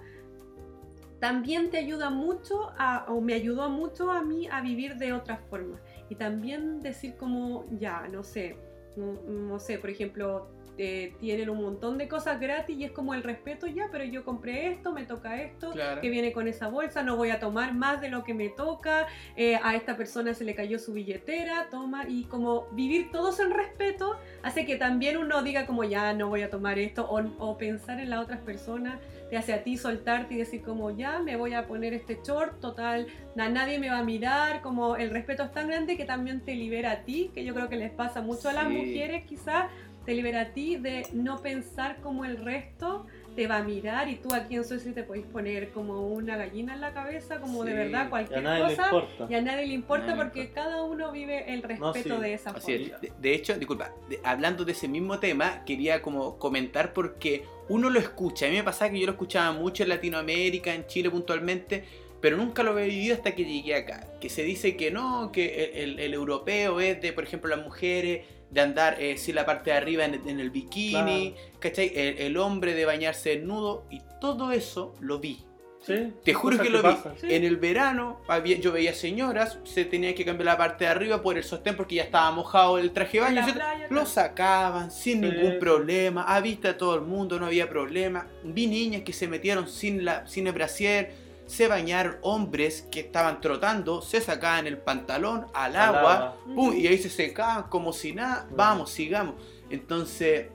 también te ayuda mucho, a, o me ayudó mucho a mí a vivir de otra forma. Y también decir como, ya, no sé, no, no sé, por ejemplo, eh, tienen un montón de cosas gratis y es como el respeto, ya, pero yo compré esto, me toca esto, Claro. que viene con esa bolsa, no voy a tomar más de lo que me toca, eh, a esta persona se le cayó su billetera, toma, y como vivir todos en respeto hace que también uno diga como ya no voy a tomar esto, o, o pensar en las otras personas, te hace a ti soltarte y decir como ya me voy a poner este short, total, na- nadie me va a mirar, como el respeto es tan grande que también te libera a ti, que yo creo que les pasa mucho a las Sí. mujeres quizás, te libera a ti de no pensar como el resto te va a mirar y tú aquí en Suecia te podéis poner como una gallina en la cabeza, como de verdad Y a cualquier nadie le cosa importa. y a nadie le importa Nadie le porque importa. cada uno vive el respeto sí, de esa Así forma. es. De, de hecho, disculpa, de- hablando de ese mismo tema, quería como comentar porque uno lo escucha. A mí me pasaba que yo lo escuchaba mucho en Latinoamérica, en Chile puntualmente, pero nunca lo había vivido hasta que llegué acá. Que se dice que no, que el, el- el europeo es de, por ejemplo, las mujeres, de andar eh, sin la parte de arriba en, en el bikini, ¿cachai? El, el hombre de bañarse desnudo, y todo eso lo vi. Sí, Te juro que lo vi. Sí. En el verano había- yo veía señoras, se tenía que cambiar la parte de arriba por el sostén porque ya estaba mojado el traje de baño. playa, Lo sacaban sin Sí. ningún problema, a vista de todo el mundo, no había problema. Vi niñas que se metieron sin, la, sin el brasier, se bañaron hombres que estaban trotando, se sacaban el pantalón al Al agua, agua. pum, y ahí se secaban como si nada, vamos, sigamos. Entonces,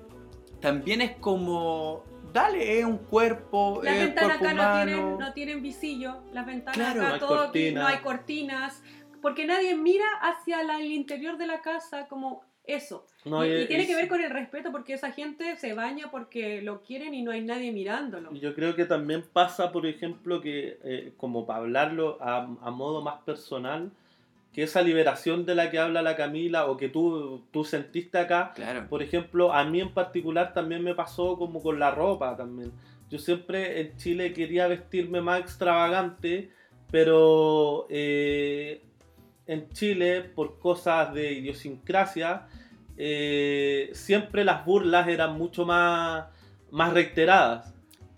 también es como, dale, es un cuerpo, Las es ventanas cuerpo acá no humano. tienen, no tienen visillo, las ventanas Claro, acá no hay todo no hay cortinas, porque nadie mira hacia la- el interior de la casa como eso. No, y, y y- tiene y- que ver con el respeto porque esa gente se baña porque lo quieren y no hay nadie mirándolo. Yo creo que también pasa, por ejemplo, que eh, como para hablarlo a, a modo más personal, que esa liberación de la que habla la Camila o que tú, tú sentiste acá, Claro. por ejemplo, a mí en particular también me pasó como con la ropa también. Yo siempre en Chile quería vestirme más extravagante, pero eh, en Chile, por cosas de idiosincrasia, eh, siempre las burlas eran mucho más, más reiteradas.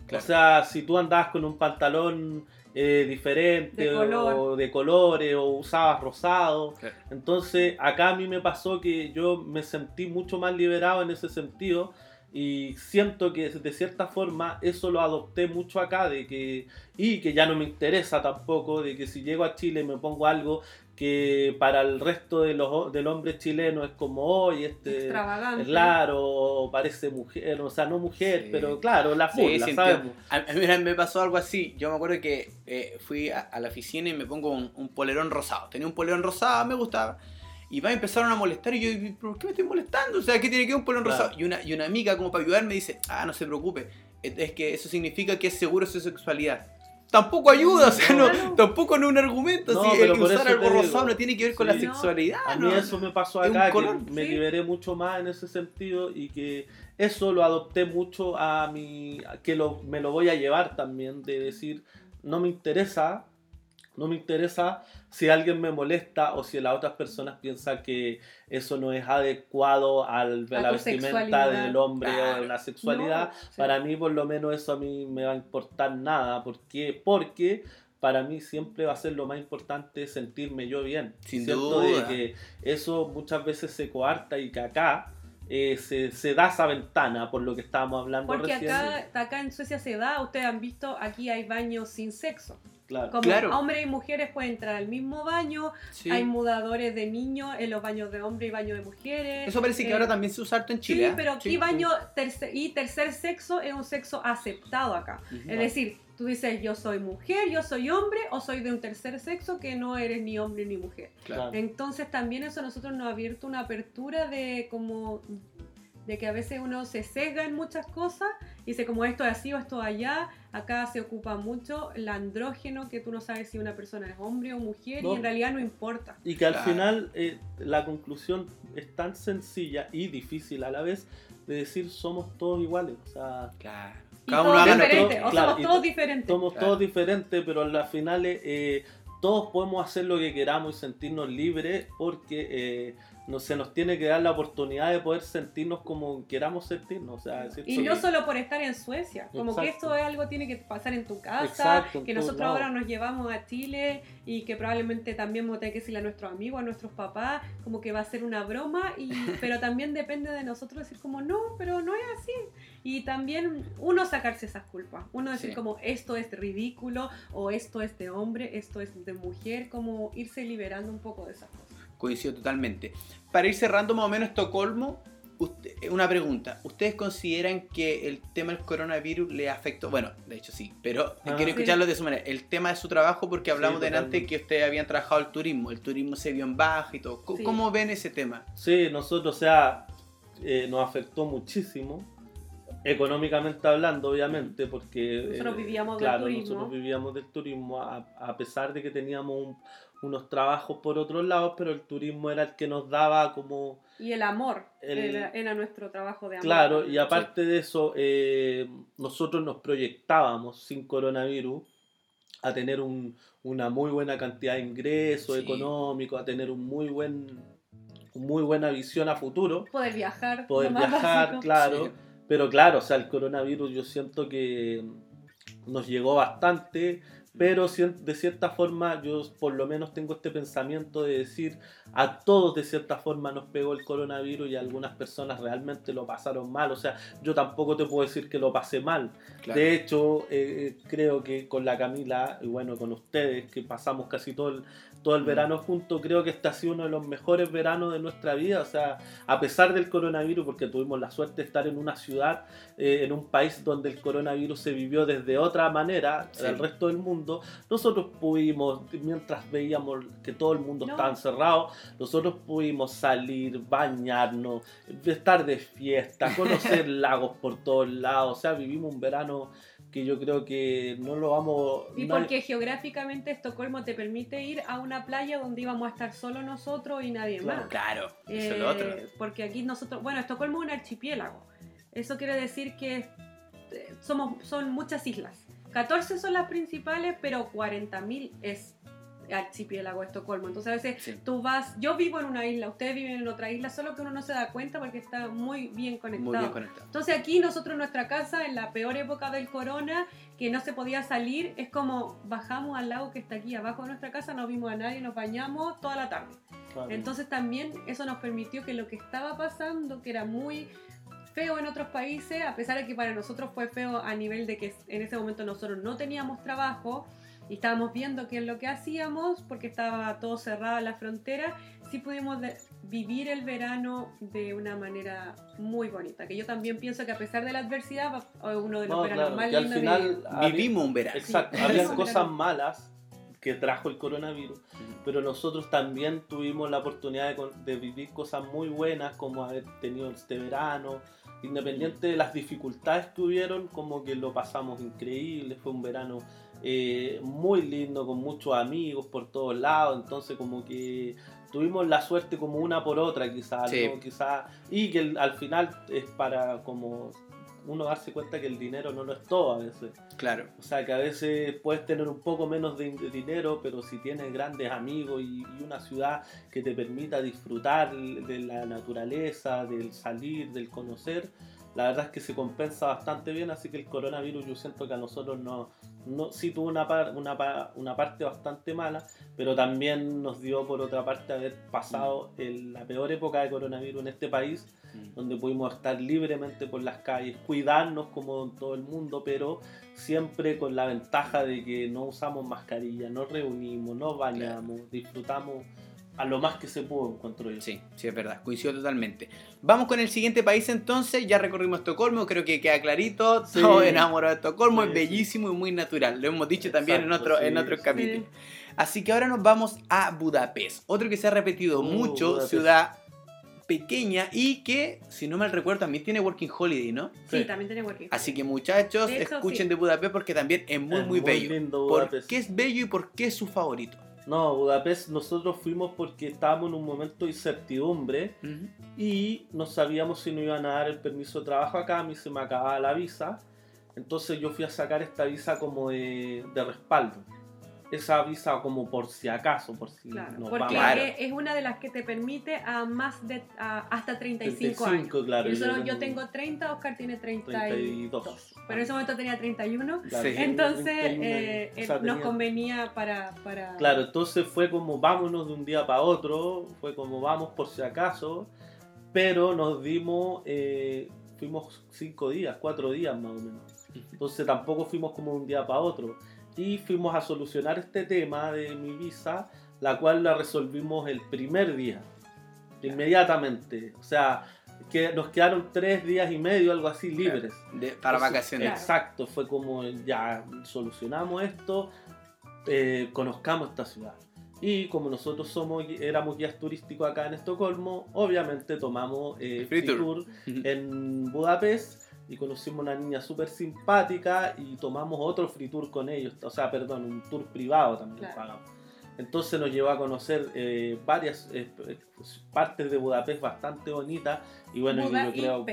Claro. O sea, si tú andabas con un pantalón eh, diferente De color. o de colores o usabas rosado, Claro. entonces acá a mí me pasó que yo me sentí mucho más liberado en ese sentido y siento que de cierta forma eso lo adopté mucho acá de que y que ya no me interesa tampoco de que si llego a Chile me pongo algo que para el resto de los del hombre chileno es como hoy este Extravagante. claro parece mujer o sea no mujer Sí. pero claro la Sí, burla sí, sabemos A, a mí me pasó algo así. Yo me acuerdo que eh, fui a, a la oficina y me pongo un, un polerón rosado. Tenía un polerón rosado, me gustaba. Y va, empezaron a molestar y yo, "¿Y ¿por qué me estoy molestando? O sea, ¿qué tiene que ver un polerón Claro. rosado? Y una, y una amiga, como para ayudarme, dice, ah, no se preocupe. Es que eso significa que es seguro su sexualidad. Tampoco ayuda, o sea, no, Claro. tampoco no es un argumento. No, si el usar algo rosado no tiene que ver con Sí. la sexualidad. A mí ¿no? eso me pasó acá, que color, me sí. liberé mucho más en ese sentido y que eso lo adopté mucho a mi, que lo, me lo voy a llevar también, de decir, no me interesa, no me interesa si alguien me molesta o si las otras personas piensan que eso no es adecuado al, a A la vestimenta del hombre o Claro. de la sexualidad. No, sí. Para mí, por lo menos, eso a mí me va a importar nada. ¿Por qué? Porque para mí siempre va a ser lo más importante sentirme yo bien. Sin duda. de que eso muchas veces se coarta y que acá eh, se, se da esa ventana, por lo que estábamos hablando Porque recién. acá, acá en Suecia se da, ustedes han visto, aquí hay baños sin sexo. Claro. Como Claro. hombres y mujeres pueden entrar al mismo baño, Sí. hay mudadores de niños en los baños de hombres y baños de mujeres. Eso parece que Eh, ahora también se usa harto en Chile. Sí, ¿eh? pero aquí Sí, baño tercer, y tercer sexo es un sexo aceptado acá. sí. Es decir, tú dices yo soy mujer, yo soy hombre o soy de un tercer sexo que no eres ni hombre ni mujer. Claro. Entonces también eso a nosotros nos ha abierto una apertura de como de que a veces uno se sesga en muchas cosas y dice como esto es así o esto allá. Acá se ocupa mucho el andrógeno, que tú no sabes si una persona es hombre o mujer No. y en realidad no importa. Y que al Claro. final eh, la conclusión es tan sencilla y difícil a la vez de decir somos todos iguales. O sea, Claro. Cada uno haga o claro, somos todos to- diferentes. somos Claro. todos diferentes, pero a las finales eh, todos podemos hacer lo que queramos y sentirnos libres porque eh, no, se nos tiene que dar la oportunidad de poder sentirnos como queramos sentirnos. O sea, es Y no que- solo por estar en Suecia, como que esto es algo que tiene que pasar en tu casa, Exacto, en que nosotros lados. ahora nos llevamos a Chile y que probablemente también vamos a tener que decirle a nuestros amigos, a nuestros papás, como que va a ser una broma, y, (laughs) pero también depende de nosotros decir como no, pero no es así. Y también uno sacarse esas culpas, uno decir Sí. como esto es ridículo o esto es de hombre, esto es de mujer, como irse liberando un poco de esas cosas. Coincido totalmente. Para ir cerrando más o menos Estocolmo, usted- una pregunta. ¿Ustedes consideran que el tema del coronavirus le afectó? Bueno, de hecho sí, pero Ah. quiero Sí. escucharlo de su manera. El tema de su trabajo, porque hablamos Sí, delante que ustedes habían trabajado el turismo. El turismo se vio en baja y todo. ¿Cómo, Sí. cómo ven ese tema? Sí, nosotros, o sea, eh, nos afectó muchísimo, económicamente hablando, obviamente, porque... Nosotros eh, vivíamos del claro, turismo. nosotros vivíamos del turismo, a, a pesar de que teníamos un- unos trabajos por otros lados, pero el turismo era el que nos daba como... Y el amor El- era, era nuestro trabajo de amor. Claro, y aparte de eso, eh, nosotros nos proyectábamos sin coronavirus a tener un- una muy buena cantidad de ingresos Sí. económicos, a tener un muy buen, muy buena visión a futuro. Poder viajar. poder viajar, básico. claro. Sí. Pero claro, o sea, el coronavirus yo siento que nos llegó bastante, pero de cierta forma yo por lo menos tengo este pensamiento de decir a todos de cierta forma nos pegó el coronavirus y algunas personas realmente lo pasaron mal. O sea, yo tampoco te puedo decir que lo pasé mal. Claro. De hecho, eh, creo que con la Camila y bueno, con ustedes que pasamos casi todo el, todo el Mm. verano juntos, creo que este ha sido uno de los mejores veranos de nuestra vida. O sea, a pesar del coronavirus, porque tuvimos la suerte de estar en una ciudad, eh, en un país donde el coronavirus se vivió desde otra manera Sí. al resto del mundo, nosotros pudimos, mientras veíamos que todo el mundo No. estaba encerrado, nosotros pudimos salir, bañarnos, estar de fiesta, conocer (laughs) lagos por todos lados. O sea, vivimos un verano que yo creo que no lo vamos... Y porque geográficamente Estocolmo te permite ir a una playa donde íbamos a estar solo nosotros y nadie Claro. más. Claro, eso es Eh, lo otro. Porque aquí nosotros, bueno, Estocolmo es un archipiélago. Eso quiere decir que eh, somos, son muchas islas. 14 son las principales, pero 40.000 es archipiélago Estocolmo. Entonces a veces Sí. tú vas, yo vivo en una isla, ustedes viven en otra isla, solo que uno no se da cuenta porque está muy bien conectado. Muy bien conectado. Entonces aquí nosotros en nuestra casa, en la peor época del corona, que no se podía salir, es como bajamos al lago que está aquí abajo de nuestra casa, no vimos a nadie, nos bañamos toda la tarde. Claro. Entonces también eso nos permitió que lo que estaba pasando, que era muy feo en otros países, a pesar de que para nosotros fue feo a nivel de que en ese momento nosotros no teníamos trabajo y estábamos viendo qué es lo que hacíamos porque estaba todo cerrado la frontera, sí pudimos vivir el verano de una manera muy bonita, que yo también pienso que a pesar de la adversidad uno de los No, veranos claro, más que al lindos de final había- Vivimos un verano. Exacto, Sí. había cosas claro. malas que trajo el coronavirus, pero nosotros también tuvimos la oportunidad de, de vivir cosas muy buenas, como haber tenido este verano, independiente de las dificultades que hubieron, como que lo pasamos increíble, fue un verano eh, muy lindo, con muchos amigos por todos lados, entonces como que tuvimos la suerte como una por otra quizás, Sí. ¿no? Quizás, y que el- al final es para como uno darse cuenta que el dinero no lo es todo a veces. Claro. O sea, que a veces puedes tener un poco menos de, de dinero, pero si tienes grandes amigos y, y una ciudad que te permita disfrutar de la naturaleza, del salir, del conocer, la verdad es que se compensa bastante bien, así que el coronavirus yo siento que a nosotros no, no sí tuvo una, una, una parte bastante mala, pero también nos dio por otra parte haber pasado mm. la peor época de coronavirus en este país, mm. donde pudimos estar libremente por las calles, cuidarnos como todo el mundo, pero siempre con la ventaja de que no usamos mascarilla, nos reunimos, nos bañamos, disfrutamos a lo más que se pudo, encuentro yo. Sí, sí, es verdad, coincido totalmente. Vamos con el siguiente país entonces, ya recorrimos Estocolmo, creo que queda clarito, todo enamorado de Estocolmo, es bellísimo y muy natural, lo hemos dicho también en, otro, en otros capítulos. Así que ahora nos vamos a Budapest, otro que se ha repetido uh, mucho, ciudad pequeña y que, si no mal recuerdo, también tiene Working Holiday, ¿no? Sí, también tiene Working Holiday. Así que muchachos, escuchen de Budapest porque también es muy, muy, bello. ¿Por qué es bello y por qué es su favorito? No, Budapest nosotros fuimos porque estábamos en un momento de incertidumbre y no sabíamos si nos iban a dar el permiso de trabajo acá, a mí se me acababa la visa, entonces yo fui a sacar esta visa como de, de respaldo esa visa como por si acaso, por si claro, porque es una de las que te permite a más de hasta 35, 35 años. Claro, yo, yo, tengo 30, Oscar tiene 32. Pero en ese momento tenía 31. Entonces eh, eh, nos convenía para, para... Claro, entonces fue como vámonos de un día para otro, fue como vamos por si acaso, pero nos dimos, eh, fuimos 5 días, 4 días más o menos. Entonces tampoco fuimos como de un día para otro y fuimos a solucionar este tema de mi visa, la cual la resolvimos el primer día, inmediatamente. O sea, que nos quedaron tres días y medio, algo así, libres. para vacaciones. Exacto, fue como ya solucionamos esto, eh, conozcamos esta ciudad. Y como nosotros somos éramos guías turísticos acá en Estocolmo, obviamente tomamos eh, free tour (laughs) en Budapest y conocimos una niña súper simpática y tomamos otro free tour con ellos, o sea, perdón, un tour privado también pagamos. Entonces nos llevó a conocer eh, varias eh, partes de Budapest bastante bonitas y bueno, yo creo,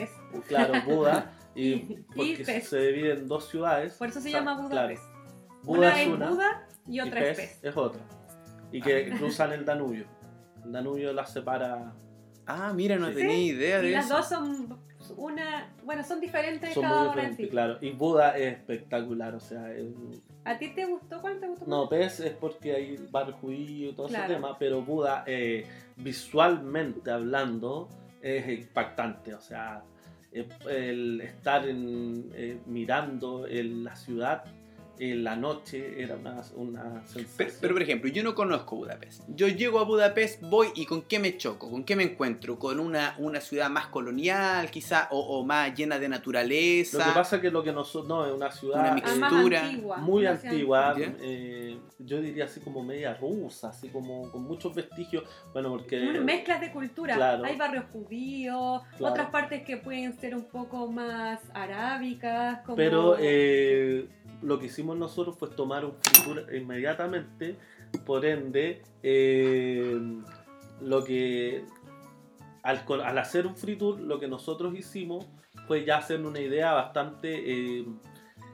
claro, Buda, (laughs) y, porque se divide en dos ciudades. Por eso se llama Budapest. una es Buda y otra es Pest. Es otra. Y que ah. cruzan el Danubio. El Danubio las separa. Ah, mira, no tenía idea de y eso. Las dos son una. Bueno, son diferentes son cada una en sí. Claro, y Buda es espectacular, o sea. ¿A ti te gustó? ¿Cuál te gustó? No, PES es porque hay barrio judío y todo ese tema, pero Buda, eh, visualmente hablando, es impactante, o sea. Eh, el estar en, eh, mirando en la ciudad en la noche era una, una sensación. Pero, por ejemplo, yo no conozco Budapest. Yo llego a Budapest, voy y ¿con qué me choco? ¿Con qué me encuentro? ¿Con una, una ciudad más colonial quizá o, más llena de naturaleza? Lo que pasa es que lo que nosotros, no, es una ciudad una mixtura, muy antigua, eh, yo diría así como media rusa, así como con muchos vestigios, bueno, porque... Mezclas de cultura, hay barrios judíos, otras partes que pueden ser un poco más arábicas, como... Pero... Eh, lo que hicimos nosotros fue tomar un free inmediatamente, por ende, eh, lo que al, hacer un free tour, lo que nosotros hicimos fue ya hacer una idea bastante eh,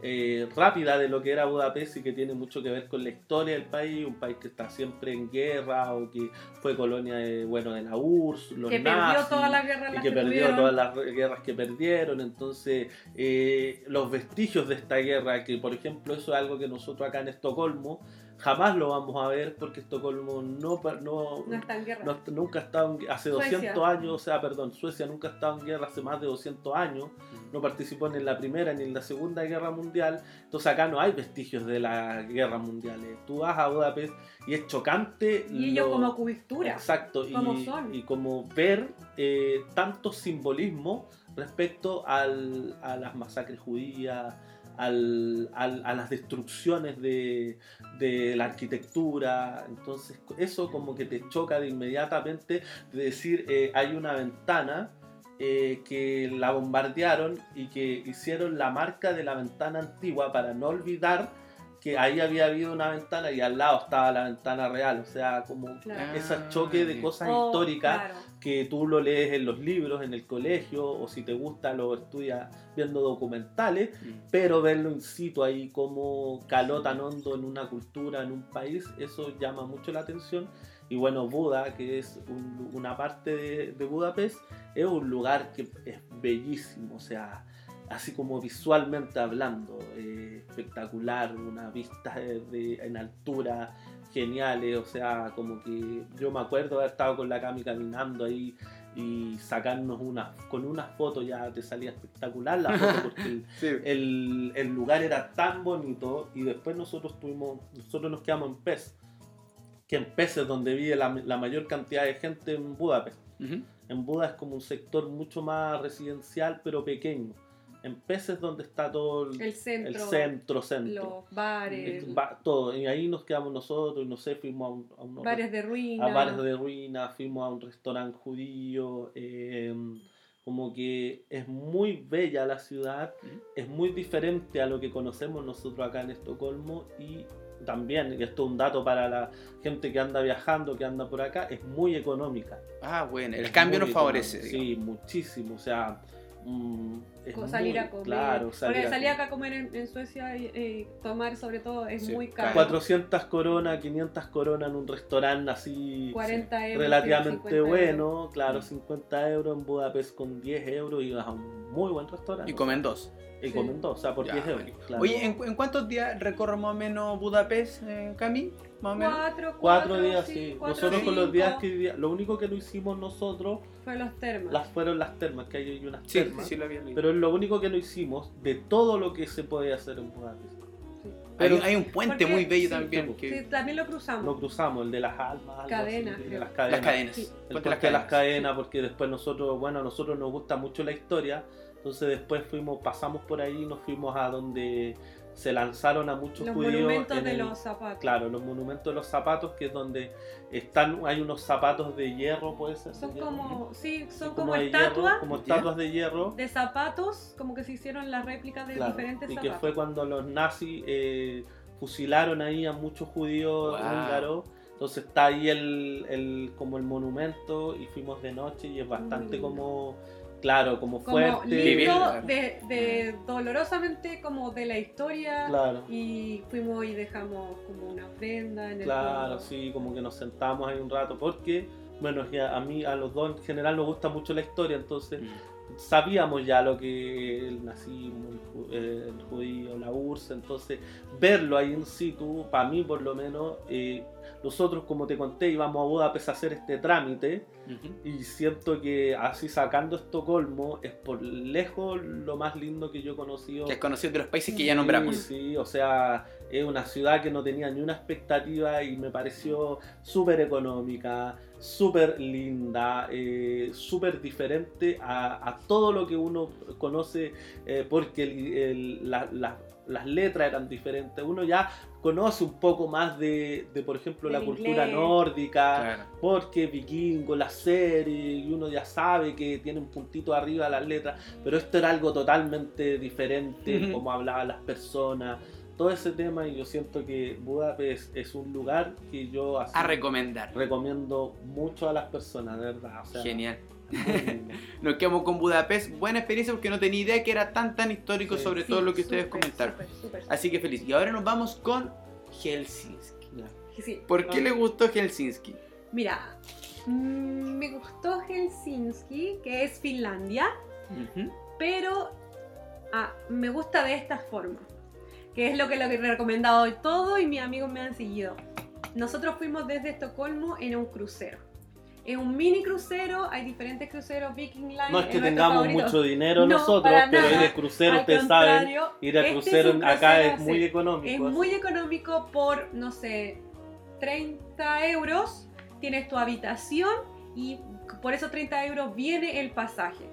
eh, rápida de lo que era Budapest y que tiene mucho que ver con la historia del país, un país que está siempre en guerra o que fue colonia de, bueno, de la URSS, los que perdió todas las guerras y que, perdió todas las guerras que perdieron, entonces eh, los vestigios de esta guerra, que por ejemplo eso es algo que nosotros acá en Estocolmo jamás lo vamos a ver porque Estocolmo no, no, no está en guerra. nunca ha estado en, hace 200 años, o sea, perdón, Suecia nunca ha estado en guerra hace más de 200 años, mm. no participó ni en la primera ni en la segunda guerra mundial, entonces acá no hay vestigios de las guerras mundiales. Tú vas a Budapest y es chocante. Y ellos como cultura. Exacto, y, como ver eh, tanto simbolismo respecto al, a las masacres judías al, a las destrucciones de, de, la arquitectura. Entonces eso como que te choca de inmediatamente de decir eh, hay una ventana eh, que la bombardearon y que hicieron la marca de la ventana antigua para no olvidar que ahí había habido una ventana y al lado estaba la ventana real, o sea, como ese choque de cosas oh, históricas que tú lo lees en los libros, en el colegio, o si te gusta lo estudias viendo documentales, mm. pero verlo in situ ahí como caló tan hondo en una cultura, en un país, eso llama mucho la atención Y bueno, Buda, que es un- una parte de, de Budapest, es un lugar que es bellísimo, o sea, así como visualmente hablando, eh, espectacular, una vista de, de- en altura geniales, o sea, como que yo me acuerdo haber estado con la Cami caminando ahí y sacarnos una, con una foto ya te salía espectacular la foto (laughs) porque el, Sí. el, el lugar era tan bonito y después nosotros tuvimos, nosotros nos quedamos en Pez, que en Pez es donde vive la, la mayor cantidad de gente en Budapest. En Buda es como un sector mucho más residencial pero pequeño. En Pez es donde está todo el, El centro, el centro, centro. los bares, El ba- todo. Y ahí nos quedamos nosotros, y no sé, fuimos a, un, a unos bares de ruina. a bares de ruina, fuimos a un restaurante judío, eh, como que es muy bella la ciudad, es muy diferente a lo que conocemos nosotros acá en Estocolmo y también, y esto es un dato para la gente que anda viajando, que anda por acá, es muy económica. Ah, bueno, el Es cambio nos favorece. Sí, muchísimo, o sea... mm, es Co- salir muy- a comer. Claro, salir Porque salir acá a comer en, en Suecia y eh, tomar sobre todo es Sí, muy caro. 400 coronas, 500 coronas en un restaurante así 40 euros. relativamente 50 euros. bueno, claro, Mm. 50 euros en Budapest con 10 euros y vas a un muy buen restaurante. Y comen dos. Y Sí. comen dos, o sea, por Ya, 10 euros. bueno. claro. Oye, ¿en, en cuántos días recorre más o menos Budapest, eh, Cami? Más o menos. Cuatro, Cuatro días, sí, sí. cuatro, nosotros con los días cinco. que lo único que no hicimos nosotros Fue los termas. las fueron las termas, que hay unas Sí, termas. sí lo había leído. Pero es lo único que no hicimos de todo lo que se puede hacer en Budapest. Sí. Pero- hay un puente Porque- muy bello sí, también. sí, que- Sí, también lo cruzamos. Lo cruzamos, el de las almas, Cadenas, así, de las cadenas. Las cadenas. Sí. El Puente de las de las cadenas. cadenas, porque después nosotros, bueno, a nosotros nos gusta mucho la historia, entonces después fuimos, pasamos por ahí, nos fuimos a donde se lanzaron a muchos los judíos. monumentos en de el- los zapatos. Claro, los monumentos de los zapatos, que es donde están, hay unos zapatos de hierro, puede ser. Son hierro, como, sí, son como, estatuas como estatuas de hierro. de zapatos, como que se hicieron las réplicas de Claro, diferentes y que zapatos. fue cuando los nazis eh, fusilaron ahí a muchos judíos Wow. húngaros. Entonces está ahí el, el- como el monumento y fuimos de noche y es bastante Mm. como, claro, como como fuerte. Claro. de, de dolorosamente como de la historia. Claro, Y fuimos y dejamos como una ofrenda en el claro, sí, como que nos sentamos ahí un rato porque, bueno, ya a mí, a los dos en general nos gusta mucho la historia, entonces Mm. sabíamos ya lo que el nazismo, el, ju- el judío, la URSS, entonces verlo ahí in situ, para mí por lo menos, eh, nosotros como te conté íbamos a Budapest a hacer este trámite y siento que así sacando Estocolmo es por lejos lo más lindo que yo he conocido. Que es conocido de los países que ya Sí, nombramos. Sí, o sea, es una ciudad que no tenía ni una expectativa y me pareció súper económica, súper linda, eh, súper diferente a, a todo lo que uno conoce, eh, porque el- el- la- la- las letras eran diferentes. Uno ya conoce un poco más de, de, por ejemplo, la cultura nórdica, Claro. porque vikingo, la serie, y uno ya sabe que tiene un puntito arriba las letras, pero esto era algo totalmente diferente, Ujú. como hablaban las personas, todo ese tema, y yo siento que Budapest es un lugar que yo así A recomendar. recomiendo mucho a las personas, de verdad. o sea, Genial. (laughs) Nos quedamos con Budapest. Buena experiencia porque no tenía idea que era tan tan histórico Sí. sobre Sí, todo lo que ustedes súper, comentaron. Así que feliz. Y ahora nos vamos con Helsinki. Sí. ¿Por qué le gustó Helsinki? Mira, mm, me gustó Helsinki, que es Finlandia, pero ah, me gusta de esta forma, que es lo que, lo que he recomendado hoy todo y mis amigos me han seguido. Nosotros fuimos desde Estocolmo en un crucero. Es un mini crucero, hay diferentes cruceros, Viking Line. No es que tengamos favorito. mucho dinero No, nosotros, pero ir de crucero, ustedes saben, ir a este es crucero un acá crucero, es muy económico. Es así. muy económico por, no sé, 30 euros. Tienes tu habitación y por esos 30 euros viene el pasaje.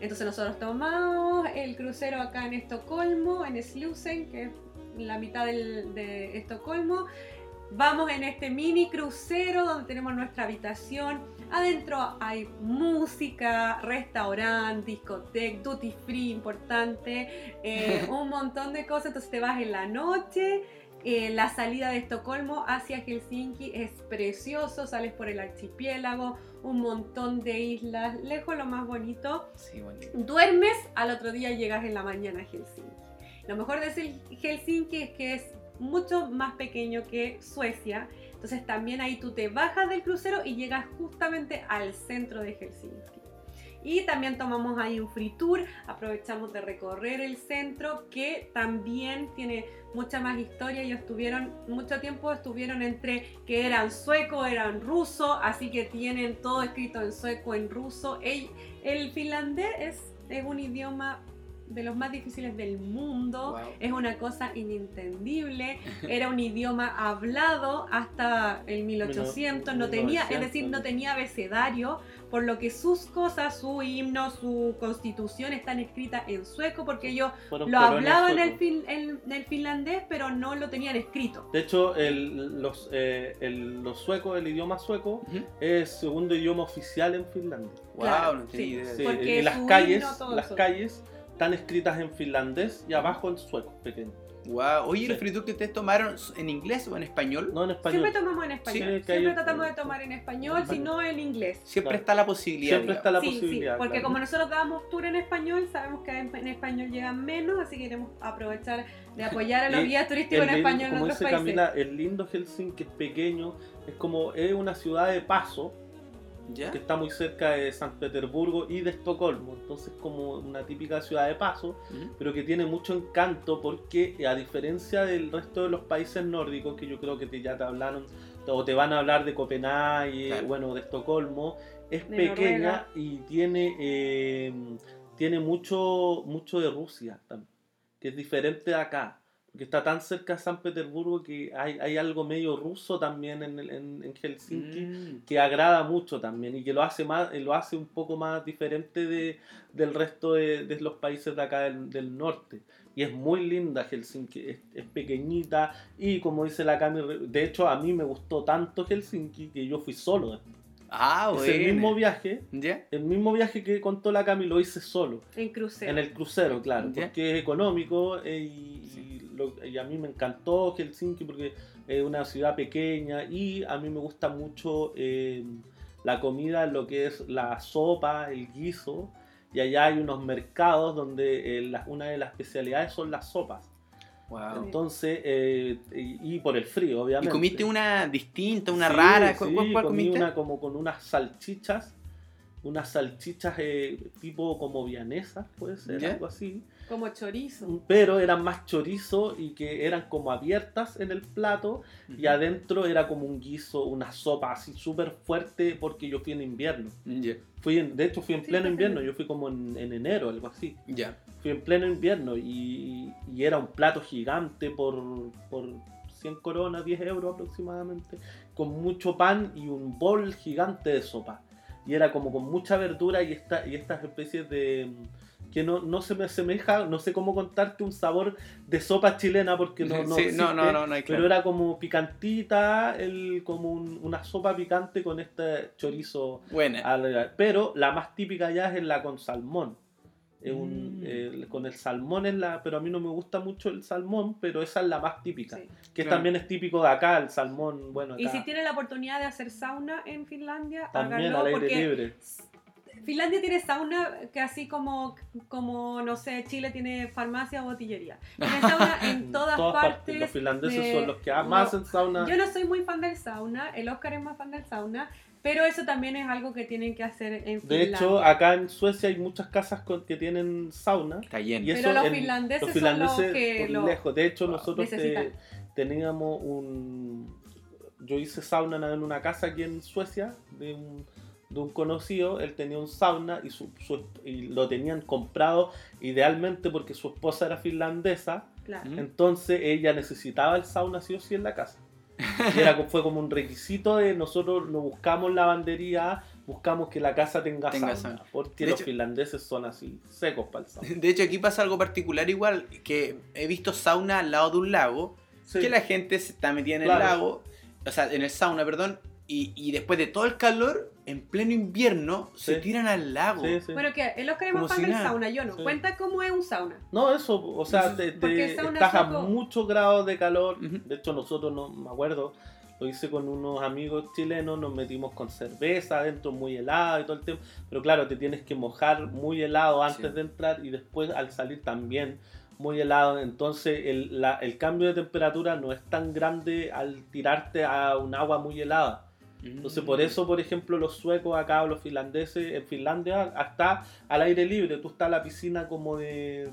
Entonces nosotros tomamos el crucero acá en Estocolmo, en Slusen, que es la mitad del- de Estocolmo. Vamos en este mini crucero donde tenemos nuestra habitación. Adentro hay música, restaurante, discoteca, duty free importante, eh, (laughs) un montón de cosas. Entonces te vas en la noche. eh, la salida de Estocolmo hacia Helsinki es precioso, sales por el archipiélago, un montón de islas, lejos lo más bonito. Sí, bonito. Duermes, al otro día llegas en la mañana a Helsinki. Lo mejor de Hel- Helsinki es que es mucho más pequeño que Suecia, Entonces también ahí tú te bajas del crucero y llegas justamente al centro de Helsinki. Y también tomamos ahí un free tour, aprovechamos de recorrer el centro que también tiene mucha más historia. Ellos estuvieron mucho tiempo, estuvieron entre que eran sueco, eran ruso, así que tienen todo escrito en sueco, en ruso. El, el finlandés es, es un idioma de los más difíciles del mundo. Wow. Es una cosa inintendible. Era un idioma hablado hasta el 1800. No tenía, es decir, no tenía abecedario, por lo que sus cosas, su himno, su constitución están escritas en sueco, porque ellos Fueron lo hablaban en el, fin- en- en el finlandés, pero no lo tenían escrito. De hecho, el, los, eh, el, los suecos, el idioma sueco, Ujú. es segundo idioma oficial en Finlandia. Wow, Claro, no sí. idea. Sí, Porque y las calles, las eso. calles están escritas en finlandés y abajo en sueco, pequeño. Wow. Oye, ¿el Sí. free tour que ustedes tomaron en inglés o en español? No en español. Siempre tomamos en español. Sí, Siempre hay- tratamos de tomar en español, si no en inglés. Siempre Claro. está la posibilidad. Siempre está la sí, sí, posibilidad. porque claro. como nosotros damos tour en español, sabemos que en, español llegan menos, así que queremos aprovechar de apoyar a los guías turísticos en lindo- español en otros dice países. Camila, el lindo Helsinki es pequeño, es como es una ciudad de paso ¿Ya? que está muy cerca de San Petersburgo y de Estocolmo, entonces como una típica ciudad de paso, Ujú. pero que tiene mucho encanto porque a diferencia del resto de los países nórdicos, que yo creo que te- ya te hablaron o te van a hablar de Copenhague, Claro. bueno, de Estocolmo, es De pequeña Noruega. y tiene, eh, tiene mucho, mucho de Rusia también, que es diferente de acá. Porque está tan cerca de San Petersburgo que hay, hay algo medio ruso también en, en, en Helsinki Mm. que agrada mucho también y que lo hace más lo hace un poco más diferente de, del resto de, de los países de acá del, del norte y es muy linda Helsinki es, es pequeñita y como dice la Cami de hecho a mí me gustó tanto Helsinki que yo fui solo Ah, es el mismo viaje ¿Ya? el mismo viaje que contó la Cami lo hice solo En crucero. en el crucero, claro, Ya. porque es económico eh, y, y lo- y a mí me encantó Helsinki porque es una ciudad pequeña y a mí me gusta mucho eh, la comida, lo que es la sopa, el guiso. Y allá hay unos mercados donde eh, la- una de las especialidades son las sopas. Wow. Entonces, eh, y, y por el frío, ¿Y obviamente. comiste una distinta, una Sí, rara? sí, ¿Cuál, cuál- cuál comí comiste? una como con unas salchichas, unas salchichas eh, tipo como vianesas, puede ser, ¿Ya? algo así. Como chorizo. pero eran más chorizo y que eran como abiertas en el plato y adentro era como un guiso, una sopa así súper fuerte porque yo fui en invierno. Fui en, de hecho fui en Sí, pleno invierno, yo fui como en, en enero, algo así. Ya. Fui en pleno invierno y, y era un plato gigante por, por 100 coronas, 10 euros aproximadamente, con mucho pan y un bol gigante de sopa. Y era como con mucha verdura y, esta, y estas especies de... que no, no se me asemeja, no sé cómo contarte un sabor de sopa chilena porque no, no, Sí, existe, no, no, no, no hay pero claro. era como picantita, el, como un- una sopa picante con este chorizo Buena. al- pero la más típica ya es la con salmón. Es un, Mm. el- con el salmón es la, pero a mí no me gusta mucho el salmón, pero esa es la más típica, Sí. que Claro. también es típico de acá, el salmón, bueno, Y si tienen la oportunidad de hacer sauna en Finlandia, también háganlo al aire porque libre. Finlandia tiene sauna que así como, como, no sé, Chile tiene farmacia o botillería. Tiene sauna en (laughs) todas, partes. Los finlandeses de- son los que más no, en sauna. Yo no soy muy fan del sauna, el Oscar es más fan del sauna, pero eso también es algo que tienen que hacer en Finlandia. De hecho, acá en Suecia hay muchas casas con- que tienen sauna. Está lleno. Y Pero los en- finlandeses los son los finlandeses que lo lejos. De hecho, nosotros te- teníamos un. Yo hice sauna en una casa aquí en Suecia de un, de un conocido. Él tenía un sauna y, su, su- y lo tenían comprado idealmente porque su esposa era finlandesa. Claro. Entonces ella necesitaba el sauna sí o sí en la casa. Y era, fue como un requisito de nosotros no buscamos lavandería, buscamos que la casa tenga, Tenga sauna. sauna. Porque De los hecho- finlandeses son así, secos para el sauna. (laughs) De hecho, aquí pasa algo particular igual, que he visto sauna al lado de un lago, Sí. que la gente se está metida en Claro. el lago, o sea, en el sauna, perdón, y, y después de todo el calor, en pleno invierno, se tiran al lago. Sí, sí. Bueno, que es Como más fan si del nada. sauna, yo no. Sí. Cuenta cómo es un sauna. No, eso, o sea, te, te- Porque el sauna estás a sueco- muchos grados de calor. De hecho, nosotros, no me acuerdo, lo hice con unos amigos chilenos, nos metimos con cerveza adentro, muy helado y todo el tiempo. Pero claro, te tienes que mojar muy helado antes Sí. de entrar y después al salir también. muy helado. Entonces el, la- el cambio de temperatura no es tan grande al tirarte a un agua muy helada. Entonces por eso, por ejemplo, los suecos acá o los finlandeses, en Finlandia está al aire libre, tú estás en la piscina como de,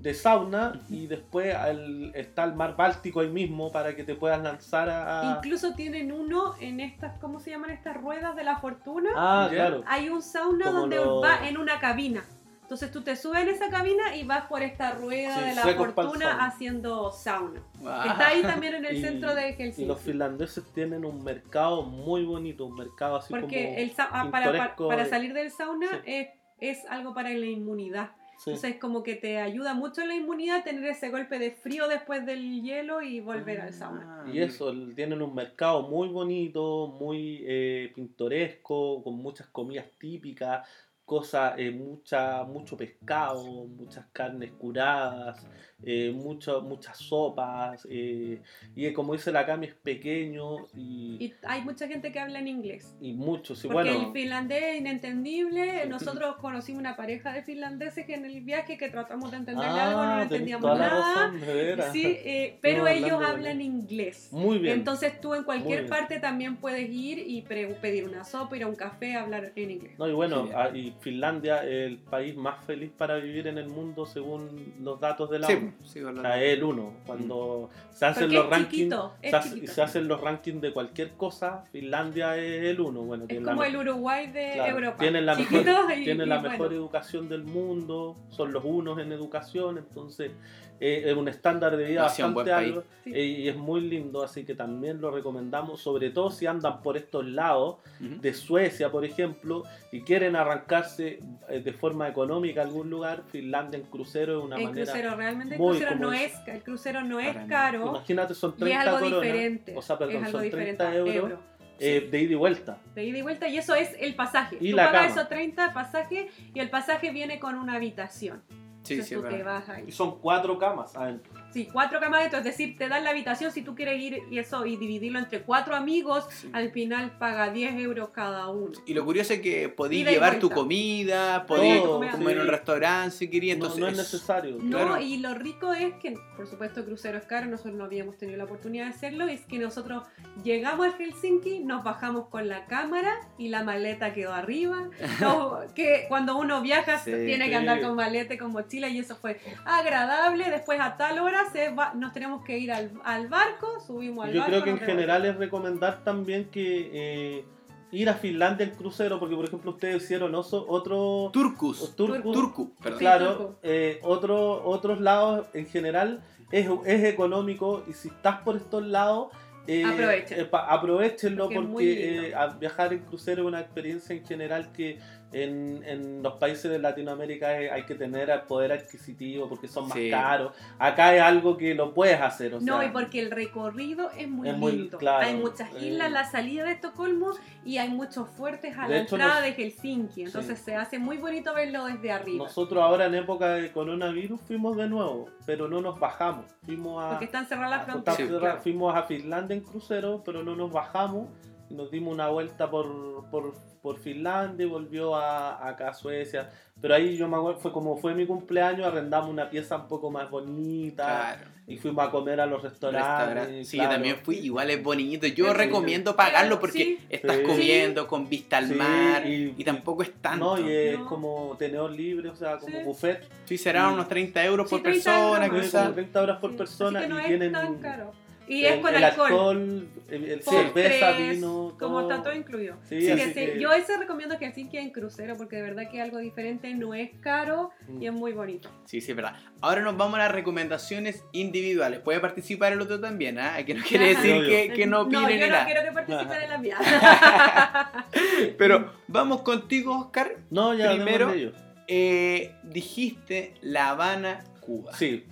de sauna y después al- está el mar Báltico ahí mismo para que te puedas lanzar a... a- Incluso tienen uno en estas, ¿cómo se llaman estas ruedas de la fortuna? Ah, claro. Hay un sauna Como donde lo- va en una cabina. Entonces tú te subes en esa cabina y vas por esta rueda Sí, de la fortuna sauna. haciendo sauna. Wow. Que Está ahí también en el (laughs) Y- centro de Y Helsinki. los finlandeses tienen un mercado muy bonito, un mercado así Porque como... el ah, para, para, para salir del sauna Sí. es, es algo para la inmunidad. Sí. Entonces como que te ayuda mucho en la inmunidad tener ese golpe de frío después del hielo y volver al sauna. Ah, Y eso, tienen un mercado muy bonito, muy eh, pintoresco, con muchas comidas típicas, cosas, eh, mucha, mucho pescado, muchas carnes curadas, eh, mucho- muchas sopas. eh, y como dice la Cami, es pequeño y, Y hay mucha gente que habla en inglés. y mucho. Sí, Porque bueno, el finlandés es inentendible. Nosotros conocimos una pareja de finlandeses que en el viaje que tratamos de entenderle algo no ah, entendíamos toda la nada. razón. Sí, eh, pero No, ellos hablan inglés. Muy bien. Entonces tú en cualquier parte también puedes ir y pre- pedir una sopa, ir a un café, hablar en inglés. No, y bueno, ah, y Finlandia es el país más feliz para vivir en el mundo según los datos de la Sí, Sí, O sea, es el uno. Cuando se hacen Porque los rankings, se, hace- se hacen los rankings de cualquier cosa, Finlandia es el uno. Bueno, Es tiene la como el Uruguay de claro, Europa. Tienen la Chiquitos mejor, y- tienen y la bueno. mejor educación del mundo, son los unos en educación, entonces es un estándar de vida No, sí, bastante alto Sí. eh, y es muy lindo, así que también lo recomendamos, sobre todo si andan por estos lados Ujú. de Suecia, por ejemplo, y quieren arrancarse eh, de forma económica a algún lugar, Finlandia en crucero es una El manera... crucero realmente el muy crucero no es, es. el crucero no es caro Imagínate, son y es 30 algo coronas, diferente. o sea, perdón, es algo son diferente 30 euros, euro. eh, de ida y vuelta. de ida y vuelta y eso es el pasaje. Y Tú la pagas cama. esos 30 pasaje y el pasaje viene con una habitación. Sí, sí, es. Y son cuatro camas adentro. Sí, cuatro camas dentro, es decir, te dan la habitación si tú quieres ir y eso y dividirlo entre cuatro amigos, Sí. al final paga 10 euros cada uno. Y lo curioso es que y llevar tu comida, podías Todo, comer en un sí. restaurante si querías. No, Entonces, no es necesario. No, Claro. y lo rico es que, por supuesto, el crucero es caro, nosotros no habíamos tenido la oportunidad de hacerlo, es que nosotros llegamos a Helsinki, nos bajamos con la cámara y la maleta quedó arriba. (laughs) No, que cuando uno viaja Sí, tiene sí. que andar con maleta con mochila y eso fue agradable. Después a tal hora se va- nos tenemos que ir al, al barco, subimos al Yo barco. creo que en general es recomendar también que eh, ir a Finlandia en crucero, porque por ejemplo ustedes hicieron oso- otro... Turcus. Turku, Turku, perdón. Sí, Claro, eh, otro- otros lados en general es, es económico y si estás por estos lados, eh, Aprovechen. eh, pa- aprovechenlo Porque eh, a- viajar en crucero es una experiencia en general que en, en los países de Latinoamérica eh, hay que tener poder adquisitivo porque son más Sí. caros. Acá es algo que lo puedes hacer. O No, sea, y porque el recorrido es muy Es muy- lindo. claro, hay muchas eh. islas, la salida de Estocolmo y hay muchos fuertes a la hecho, entrada nos- de Helsinki. Entonces Sí. se hace muy bonito verlo desde arriba. Nosotros ahora en época de coronavirus fuimos de nuevo, pero no nos bajamos. Fuimos a, porque están cerradas las fronteras. Sí, fuimos claro. fuimos a Finlandia en crucero, pero no nos bajamos. Nos dimos una vuelta por, por, por Finlandia y volvió a, acá a Suecia. Pero ahí yo me acuerdo, fue como fue mi cumpleaños, arrendamos una pieza un poco más bonita Claro. y fuimos a comer a los restaurantes. Restaurante. Sí, claro. yo también fui. Igual es bonito. Yo Sí. recomiendo pagarlo porque Sí. estás Sí. comiendo con vista al Sí, mar y- y, tampoco es tanto. No, y es No. como tenedor libre, o sea, como Sí. buffet. Sí, serán unos 30 euros Sí, por 30 persona, euros. Como 30 horas por Sí, persona así que no y es tienen tan caro. Y el, es con el alcohol. el, el Postres, cerveza, vino, todo. Como está todo incluido. Sí, Así así que sí, que- Yo ese recomiendo que Helsinki en crucero porque de verdad que es algo diferente, no es caro Mm. y es muy bonito. Sí, sí, es verdad. Ahora nos vamos a las recomendaciones individuales. Puede participar el otro también, ¿ah? Que no quiere decir que, que no opinen yo ni no nada. quiero que participen en la mía. (laughs) Pero (laughs) vamos contigo, Oscar. No, ya Primero- de. Eh, dijiste La Habana, Cuba. Sí,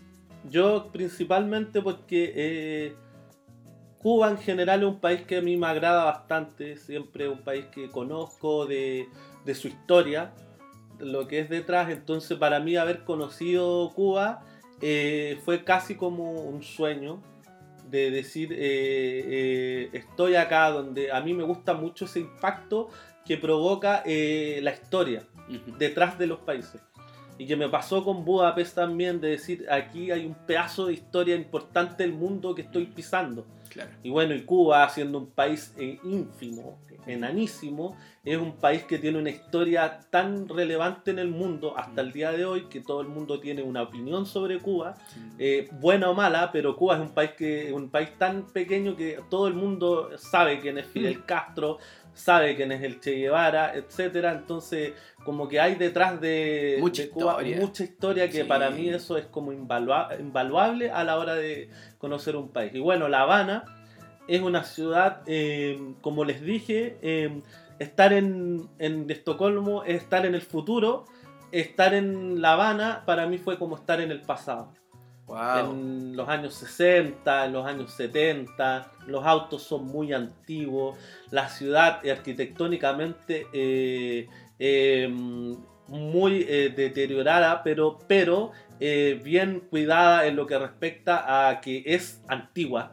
yo principalmente porque eh, Cuba en general es un país que a mí me agrada bastante, siempre es un país que conozco de, de su historia, lo que es detrás, entonces para mí haber conocido Cuba eh, fue casi como un sueño de decir eh, eh, estoy acá donde a mí me gusta mucho ese impacto que provoca eh, la historia Ujú. detrás de los países. y que me pasó con Budapest también, de decir, aquí hay un pedazo de historia importante del mundo que estoy pisando. Claro. Y bueno, y Cuba, siendo un país eh, ínfimo, enanísimo, es un país que tiene una historia tan relevante en el mundo hasta el día de hoy que todo el mundo tiene una opinión sobre Cuba, eh, buena o mala, pero Cuba es un país que un país tan pequeño que todo el mundo sabe quién es Fidel Castro, sabe quién es el Che Guevara, etcétera. Entonces, como que hay detrás de, Mucha de Cuba historia. mucha historia que Sí. para mí eso es como invalua- invaluable a la hora de conocer un país. Y bueno, La Habana es una ciudad, eh, como les dije, eh, estar en, en Estocolmo es estar en el futuro, estar en La Habana para mí fue como estar en el pasado. Wow. En los años 60, en los años 70, los autos son muy antiguos, la ciudad arquitectónicamente eh, eh, muy eh, deteriorada, pero, pero eh, bien cuidada en lo que respecta a que es antigua,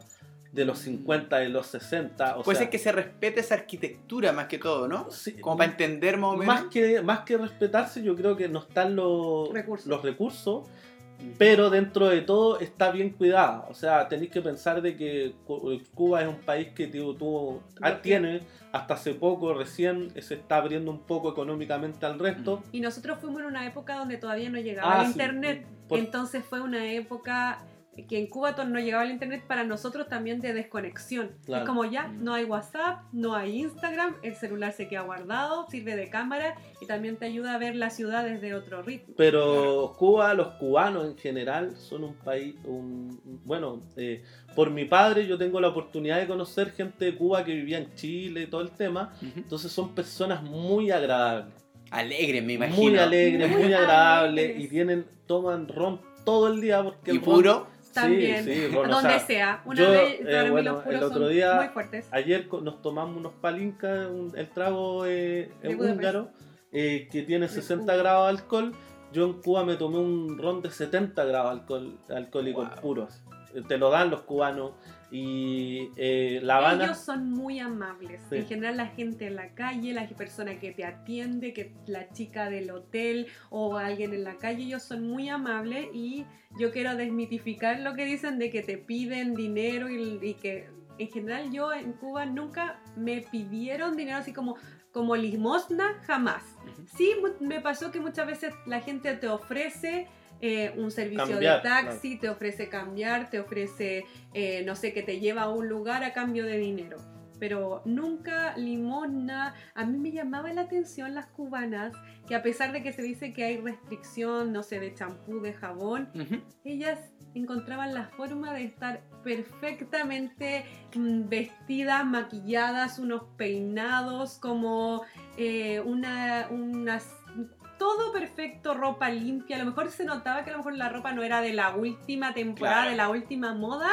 de los 50, de los 60. O Puede sea, ser que se respete esa arquitectura más que todo, ¿no? sí, Como para entender más o menos. más que, más que respetarse, yo creo que no están los Recursos. los recursos, pero dentro de todo está bien cuidada. O sea, tenéis que pensar de que Cu- Cuba es un país que tuvo, tuvo- ah, tiene hasta hace poco, recién se está abriendo un poco económicamente al resto. Y nosotros fuimos en una época donde todavía no llegaba Ah, el sí, internet. por- Entonces fue una época que en Cuba to- no llegaba el internet para nosotros también de desconexión. Claro. Es como ya, Mm. no hay WhatsApp, no hay Instagram, el celular se queda guardado, sirve de cámara y también te ayuda a ver la ciudad desde otro ritmo. Pero Cuba, los cubanos en general, son un país, un, bueno, eh, por mi padre yo tengo la oportunidad de conocer gente de Cuba que vivía en Chile y todo el tema. Entonces son personas muy agradables. Alegre, me imagino. muy alegres, Muy muy agradables alegres. y tienen, toman ron todo el día porque Y el ron- puro. Sí, También, sí, ron, o donde sea, sea. Una yo, vez, eh, bueno, los puros el otro son día- muy fuertes. Ayer nos tomamos unos palincas, un- el trago eh, Budapest. húngaro, eh, que tiene De 60 Cuba. grados de alcohol. Yo en Cuba me tomé un ron de 70 grados alcohol, alcohólicos Wow. puros. Te lo dan los cubanos. Y eh, La Habana. Ellos son muy amables. Sí. En general la gente en la calle, la persona que te atiende, que la chica del hotel o alguien en la calle, ellos son muy amables y yo quiero desmitificar lo que dicen de que te piden dinero y, y que en general yo en Cuba nunca me pidieron dinero así como como limosna, jamás. Sí, me pasó que muchas veces la gente te ofrece eh, un servicio Cambiar, de taxi, te ofrece cambiar, te ofrece, eh, no sé, que te lleva a un lugar a cambio de dinero. Pero nunca limosna. A mí me llamaba la atención las cubanas, que a pesar de que se dice que hay restricción, no sé, de champú, de jabón, ellas encontraban la forma de estar perfectamente mm, vestidas, maquilladas, unos peinados, como eh, una, unas todo perfecto, ropa limpia. A lo mejor se notaba que a lo mejor la ropa no era de la última temporada, Claro. de la última moda,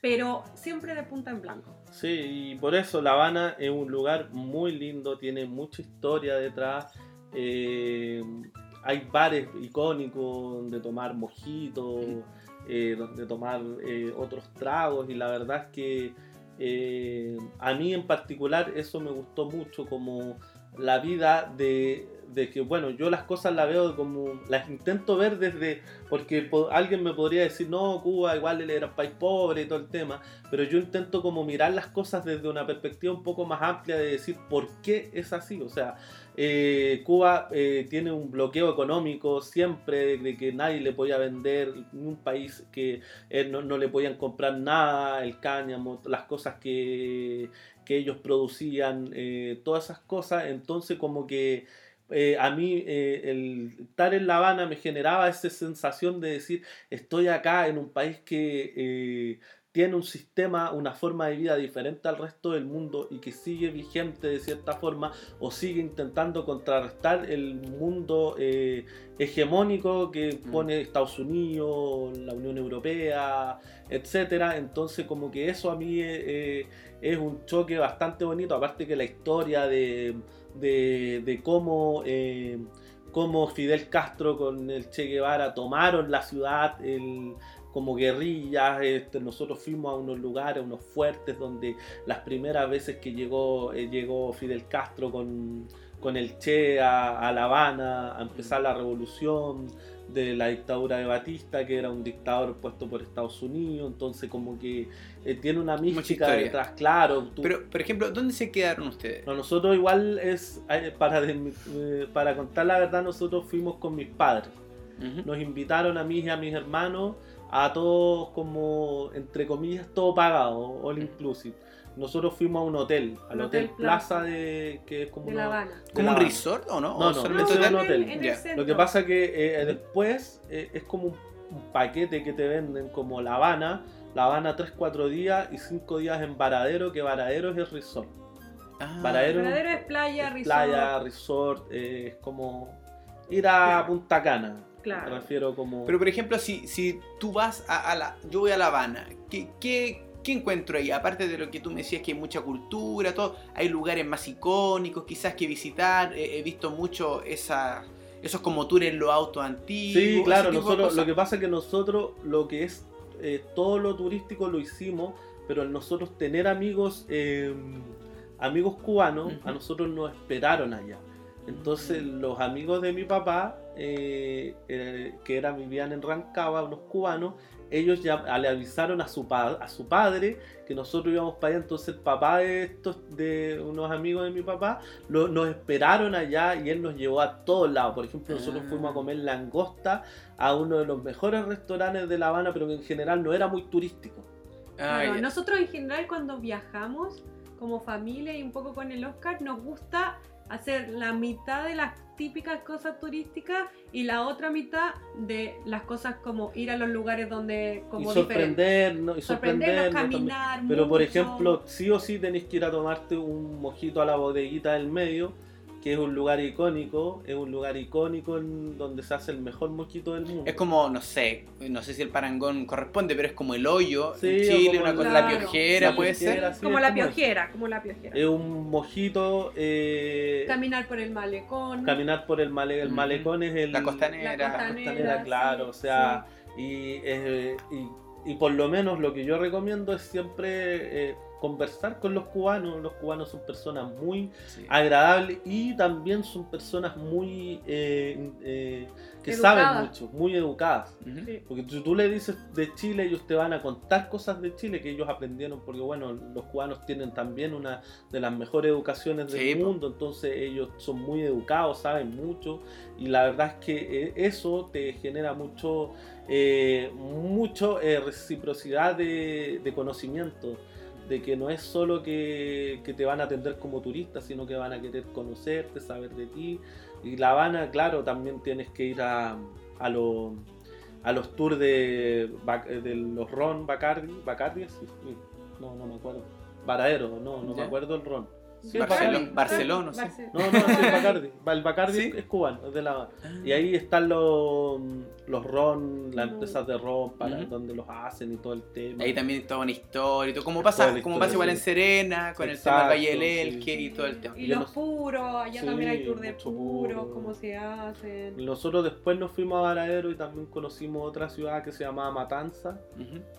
pero siempre de punta en blanco. Sí, y por eso La Habana es un lugar muy lindo, tiene mucha historia detrás. eh, hay bares icónicos donde tomar mojitos, eh, donde tomar eh, otros tragos, y la verdad es que eh, a mí en particular eso me gustó mucho, como la vida de, de que, bueno, yo las cosas las veo como, las intento ver desde, porque po- alguien me podría decir, no, Cuba igual era un país pobre y todo el tema, pero yo intento como mirar las cosas desde una perspectiva un poco más amplia de decir por qué es así. O sea, eh, Cuba eh, tiene un bloqueo económico siempre de, que nadie le podía vender, un país que eh, no, no le podían comprar nada, el cáñamo, las cosas que, que ellos producían, todas esas cosas. Entonces como que eh, a mí eh, el estar en La Habana me generaba esa sensación de decir, estoy acá en un país que eh, tiene un sistema, una forma de vida diferente al resto del mundo y que sigue vigente de cierta forma o sigue intentando contrarrestar el mundo eh, hegemónico que Mm. pone Estados Unidos, la Unión Europea, etcétera. Entonces como que eso a mí eh, es un choque bastante bonito, aparte que la historia de, de, de cómo, eh, cómo Fidel Castro con el Che Guevara tomaron la ciudad, el, como guerrillas, este, nosotros fuimos a unos lugares, unos fuertes donde las primeras veces que llegó, eh, llegó Fidel Castro con, con el Che a, a La Habana, a empezar la revolución de la dictadura de Batista, que era un dictador puesto por Estados Unidos, entonces como que eh, tiene una mística detrás, claro. tú- Pero, por ejemplo, ¿dónde se quedaron ustedes? no, nosotros igual es, eh, para, de- eh, para contar la verdad, nosotros fuimos con mis padres. Nos invitaron a mí y a mis hermanos a todos como, entre comillas, todo pagado, all inclusive. Nosotros fuimos a un hotel, al Un hotel, hotel Plaza, Plaza. de que es como De una- La Habana. ¿Como un resort o no? No, ¿O no, no, hotel? en, hotel. en el. Lo que pasa es que eh, después eh, es como un, un paquete que te venden como La Habana, La Habana 3-4 días y 5 días en Varadero, que Varadero es el resort. Ah, Varadero- es playa, Es resort. Playa, resort, eh, es como ir a Punta Cana. Claro. Me refiero como... Pero por ejemplo, si, si tú vas a, a la... Yo voy a La Habana, ¿qué, qué, qué encuentro ahí? Aparte de lo que tú me decías que hay mucha cultura, todo, hay lugares más icónicos quizás que visitar, he visto mucho esa, esos como tours en los autos antiguos. Sí, claro, nosotros, lo que pasa es que nosotros lo que es eh, todo lo turístico lo hicimos, pero al nosotros tener amigos eh, amigos cubanos, a nosotros nos esperaron allá. Entonces Mm. los amigos de mi papá, eh, eh, que eran, vivían en Rancagua, unos cubanos, ellos ya le avisaron a su, pa- a su padre que nosotros íbamos para allá. Entonces el papá de estos, de unos amigos de mi papá, lo- nos esperaron allá y él nos llevó a todos lados. Por ejemplo, nosotros Ah. fuimos a comer langosta a uno de los mejores restaurantes de La Habana, pero que en general no era muy turístico. Ah, nosotros en general cuando viajamos como familia y un poco con el Oscar nos gusta hacer la mitad de las típicas cosas turísticas y la otra mitad de las cosas como ir a los lugares donde como y sorprendernos, y sorprendernos, caminar Pero por ejemplo, sí o sí tenéis que ir a tomarte un mojito a la bodeguita del medio, que es un lugar icónico, es un lugar icónico en donde se hace el mejor mojito del mundo. Es como, no sé, no sé si el parangón corresponde, pero es como el hoyo Sí, en Chile, una cosa, la piojera, sí, puede ser. como la piojera, como la piojera. Es un mojito, eh, Caminar por el malecón. caminar por el, male- el malecón es el, La costanera. La la costanera, costanera, claro, sí, o sea, y, eh, y, y por lo menos lo que yo recomiendo es siempre eh, conversar con los cubanos. Los cubanos son personas muy Sí. agradables y también son personas muy eh, eh, que Educadas. saben mucho, muy educadas. Porque si tú le dices de Chile, ellos te van a contar cosas de Chile que ellos aprendieron, porque bueno, los cubanos tienen también una de las mejores educaciones del Sí, mundo, entonces ellos son muy educados, saben mucho, y la verdad es que eh, eso te genera mucho, eh, mucho eh, reciprocidad de, de conocimiento, de que no es solo que, que te van a atender como turista, sino que van a querer conocerte, saber de ti. Y La Habana, claro, también tienes que ir a, a, los- a los tours de, de los Ron Bacardi, Bacardi, sí, no, no me acuerdo. Varadero, no, no me acuerdo el Ron. Sí, Barcelona. Barcelona, no No, no, sí, es (laughs) Bacardi. El Bacardi ¿Sí? es cubano, es de La. Y ahí están los, los ron, las empresas de ron, para donde los hacen y todo el tema. Ahí también toda una historia, y todo, como pasa, como historia, pasa igual sí. en Serena, con el tema del Valle del sí. Elqui y todo el tema. Y los no- puros, allá Sí, también hay tour de puros, puro. cómo se hacen. Nosotros después nos fuimos a Varadero y también conocimos otra ciudad que se llamaba Matanza,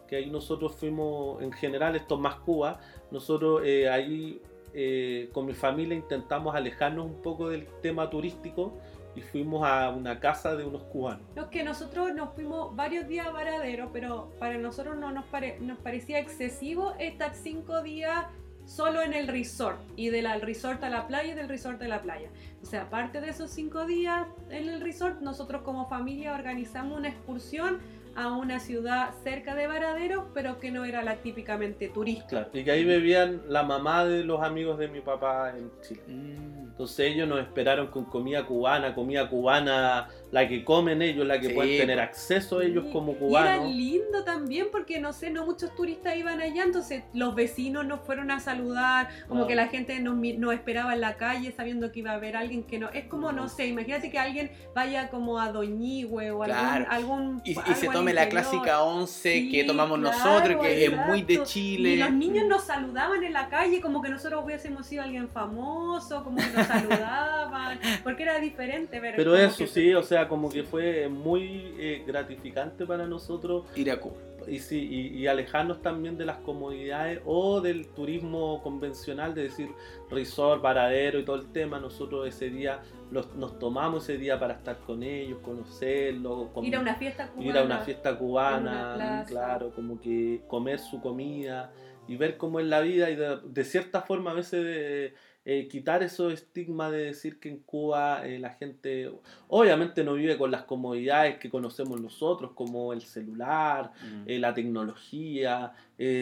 que ahí nosotros fuimos, en general, esto es más Cuba, nosotros eh, ahí eh, con mi familia intentamos alejarnos un poco del tema turístico y fuimos a una casa de unos cubanos. Que nosotros nos fuimos varios días a Varadero, pero para nosotros no nos, nos parecía excesivo estar cinco días solo en el resort y del resort a la playa y del resort a la playa. O sea, aparte de esos cinco días en el resort, nosotros como familia organizamos una excursión a una ciudad cerca de Varadero, pero que no era la típicamente turística. Claro, y que ahí bebían la mamá de los amigos de mi papá en Chile. Mm. Entonces ellos nos esperaron con comida cubana, comida cubana, la que comen ellos, la que Sí, pueden tener acceso ellos Sí, como Y era cubanos. lindo también porque no sé, no muchos turistas iban allá, entonces los vecinos nos fueron a saludar, como Ah. que la gente nos, mi- nos esperaba en la calle sabiendo que iba a haber alguien que no, es como no sé, imagínate que alguien vaya como a Doñigüe o algún, Claro. algún Y, y algo se tome la clásica once que Sí, tomamos claro, nosotros, que es muy de. Chile. Y los niños nos saludaban en la calle como que nosotros hubiésemos sido alguien famoso, como que nos saludaban, (laughs) porque era diferente Pero como eso que- sí, o sea, sea, como que fue muy eh, gratificante para nosotros Ir a Cuba. y, sí, y, y alejarnos también de las comodidades o del turismo convencional, de decir resort, paradero y todo el tema. Nosotros ese día los- nos tomamos ese día para estar con ellos, conocerlos, Ir a una fiesta cubana. ir a una fiesta una cubana, claro, como que comer su comida y ver cómo es la vida y de, de cierta forma a veces de, eh, quitar esos estigmas de decir que en Cuba eh, la gente obviamente no vive con las comodidades que conocemos nosotros, como el celular, Mm. eh, la tecnología,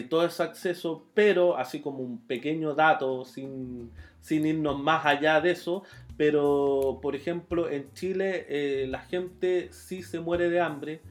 todo ese acceso, pero así como un pequeño dato sin, sin irnos más allá de eso, pero por ejemplo en Chile la gente sí se muere de hambre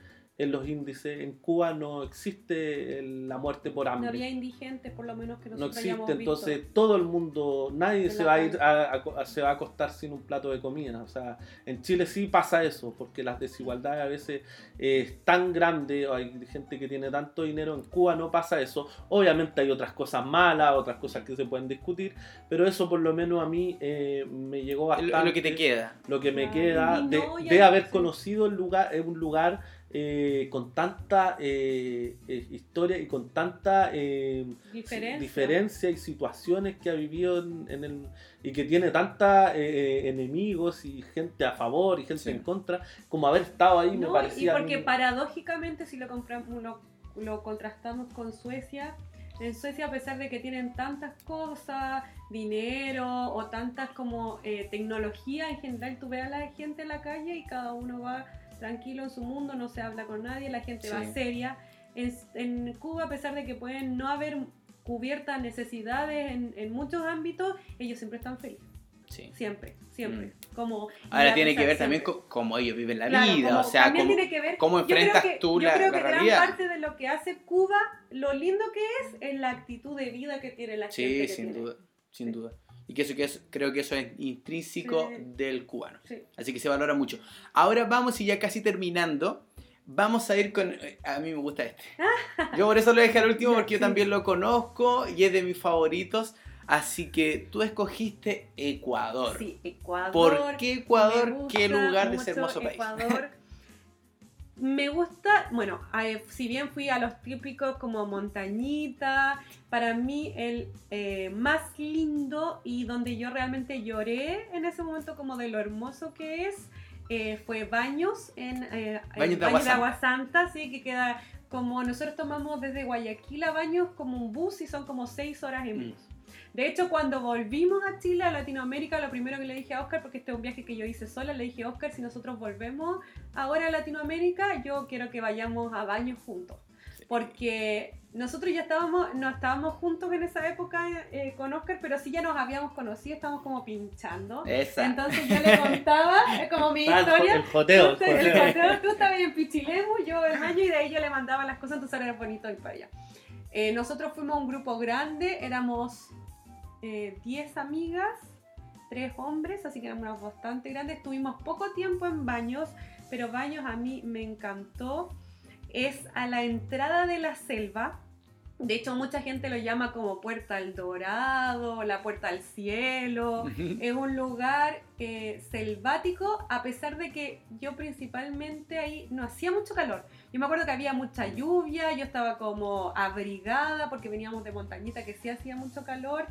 en los índices, en Cuba no existe el- la muerte por No hambre. había indigentes, por lo menos que No nosotros existe, hayamos visto. entonces todo el mundo, nadie se va a ir a, a- a- se va a acostar sin un plato de comida. O sea, en Chile sí pasa eso, porque las desigualdades a veces eh, es tan grande, o hay gente que tiene tanto dinero, en Cuba no pasa eso. Obviamente hay otras cosas malas, otras cosas que se pueden discutir, pero eso por lo menos a mí eh, me llegó bastante. lo, que te queda. Lo que me queda de, no, de haber sí. conocido el lugar, eh, un lugar eh, con tanta eh, eh, historia y con tanta eh, Diferencia. diferencia y situaciones que ha vivido en, en el y que tiene tanta eh, enemigos y gente a favor y gente Sí. en contra como haber estado ahí me parecía y a porque mí- paradójicamente si lo, lo, lo contrastamos con Suecia, en Suecia a pesar de que tienen tantas cosas, dinero o tantas como eh, tecnología en general, tú ves a la gente en la calle y cada uno va tranquilo en su mundo, no se habla con nadie, la gente va seria. En, en Cuba a pesar de que pueden no haber cubiertas necesidades en, en muchos ámbitos, ellos siempre están felices, Sí. siempre, siempre. Como, y Ahora tiene que ver también con cómo ellos viven la Claro, vida, como o sea, cómo, tiene que ver- cómo yo creo enfrentas que- tú yo la, creo la que gran parte de lo que hace Cuba, lo lindo que es, es la actitud de vida que tiene la gente. Sí, que sin tiene. duda, sin Sí. duda. Y que eso, que es, creo que eso es intrínseco Sí. del cubano. Sí. Así que se valora mucho. Ahora vamos y ya casi terminando. Vamos a ir con... A mí me gusta este. (laughs) Yo por eso lo dejé al último porque yo también lo conozco y es de mis favoritos. Así que tú escogiste Ecuador. Sí, Ecuador. ¿Por qué Ecuador? ¿Qué lugar de ese hermoso país? Ecuador. (laughs) Me gusta, bueno, eh, si bien fui a los típicos como montañita, para mí el eh, más lindo y donde yo realmente lloré en ese momento como de lo hermoso que es, eh, fue Baños en Baños de Agua Santa. Agua Santa, sí, que queda como nosotros tomamos desde Guayaquil a Baños como un bus y son como seis horas en Mm. De hecho, cuando volvimos a Chile, a Latinoamérica, lo primero que le dije a Oscar, porque este es un viaje que yo hice sola, le dije, Oscar, si nosotros volvemos ahora a Latinoamérica, yo quiero que vayamos a baños juntos. Porque nosotros ya estábamos, no estábamos juntos en esa época eh, con Oscar, pero sí ya nos habíamos conocido, estábamos como pinchando. Esa. Entonces yo le contaba, es como mi (laughs) Ah, historia. el joteo, Tú, el joteo. joteo, tú estabas en Pichilemu, yo en Mayo, y de ahí yo le mandaba las cosas, entonces ahora era bonito ir para allá. Eh, nosotros fuimos un grupo grande, éramos eh, 10 amigas, 3 hombres, así que éramos bastante grandes. Estuvimos poco tiempo en Baños, pero Baños a mí me encantó. Es a la entrada de la selva. De hecho, mucha gente lo llama como Puerta al Dorado, la Puerta al Cielo es un lugar eh, selvático, a pesar de que yo principalmente ahí no hacía mucho calor. Yo me acuerdo que había mucha lluvia, yo estaba como abrigada porque veníamos de montañita que sí hacía mucho calor.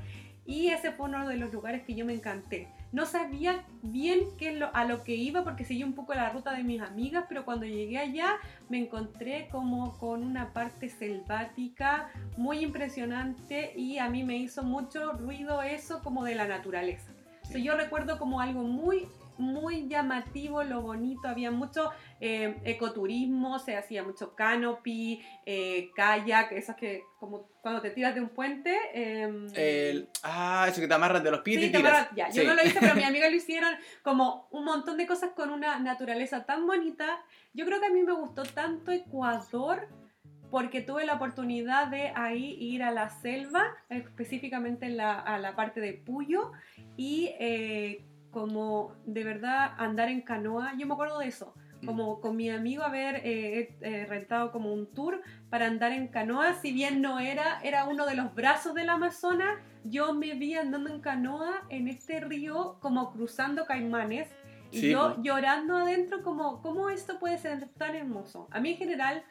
Y ese fue uno de los lugares que yo me encanté. No sabía bien qué es lo, a lo que iba porque seguí un poco la ruta de mis amigas, pero cuando llegué allá me encontré como con una parte selvática muy impresionante y a mí me hizo mucho ruido eso como de la naturaleza. Yo recuerdo como algo muy, muy llamativo, lo bonito, había mucho eh, ecoturismo, se hacía mucho canopy, eh, kayak, esas que como cuando te tiras de un puente. em, El- ah, eso que te amarran de los pies y Sí, te te tiras. amarras- ya, yo no lo hice, pero mi (laughs) amiga lo hicieron como un montón de cosas con una naturaleza tan bonita. Yo creo que a mí me gustó tanto Ecuador porque tuve la oportunidad de ahí ir a la selva, específicamente en la, a la parte de Puyo, y eh, como de verdad andar en canoa. Yo me acuerdo de eso, como con mi amigo haber eh, eh, rentado como un tour para andar en canoa, si bien no era, era uno de los brazos del Amazonas, yo me vi andando en canoa en este río como cruzando caimanes Y Sí, yo llorando adentro como, ¿cómo esto puede ser tan hermoso? A mí en general,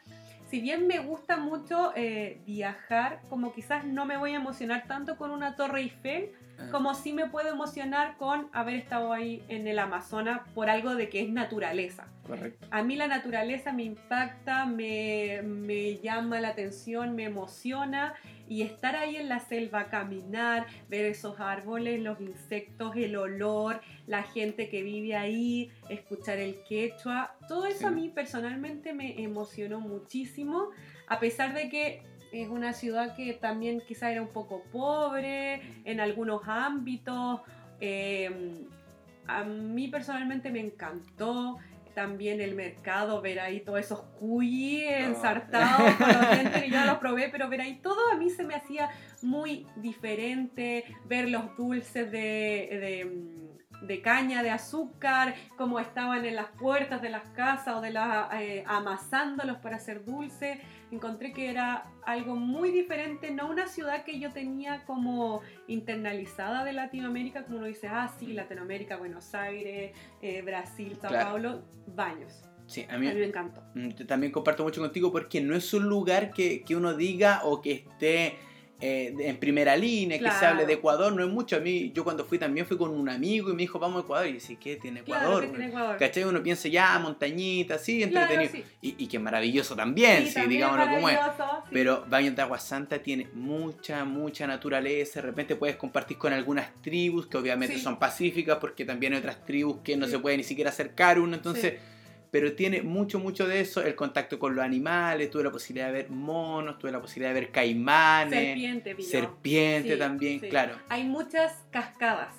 si bien me gusta mucho eh, viajar, como quizás no me voy a emocionar tanto con una torre Eiffel. Como sí me puedo emocionar con haber estado ahí en el Amazonas por algo de que es naturaleza. Correcto. A mí la naturaleza me impacta, me, me llama la atención, me emociona y estar ahí en la selva, caminar, ver esos árboles, los insectos, el olor, la gente que vive ahí, escuchar el quechua, todo eso Sí. a mí personalmente me emocionó muchísimo, a pesar de que es una ciudad que también quizá era un poco pobre en algunos ámbitos. eh, a mí personalmente me encantó también el mercado, ver ahí todos esos cuy ensartados con los dientes que yo los (laughs) probé, pero ver ahí todo a mí se me hacía muy diferente, ver los dulces de, de, de caña, de azúcar, cómo estaban en las puertas de las casas o de las eh, amasándolos para hacer dulce. Encontré que era algo muy diferente, no una ciudad que yo tenía como internalizada de Latinoamérica, como uno dice, ah, sí, Latinoamérica, Buenos Aires, eh, Brasil, Sao Claro. Paulo, baños. Sí, a A mí, me encantó. Mm, yo también comparto mucho contigo porque no es un lugar que, que uno diga o que esté eh, en primera línea, que se Claro. hable de Ecuador, no es mucho. A mí, yo cuando fui también fui con un amigo y me dijo, vamos a Ecuador. Y yo decía, ¿qué tiene Claro, Ecuador? que tiene Ecuador. ¿Cachai? Uno piensa ya, montañita, sí, Claro, entretenido. sí. Y, y que maravilloso también, sí, también digámoslo como es. sí. Pero Baños de Agua Santa tiene mucha, mucha naturaleza. De repente puedes compartir con algunas tribus que obviamente Sí. son pacíficas porque también hay otras tribus que no Sí. se puede ni siquiera acercar uno. Entonces, pero tiene mucho, mucho de eso. El contacto con los animales. Tuve la posibilidad de ver monos, tuve la posibilidad de ver caimanes, Serpiente, pilló. serpiente Sí, también, sí. claro. Hay muchas cascadas.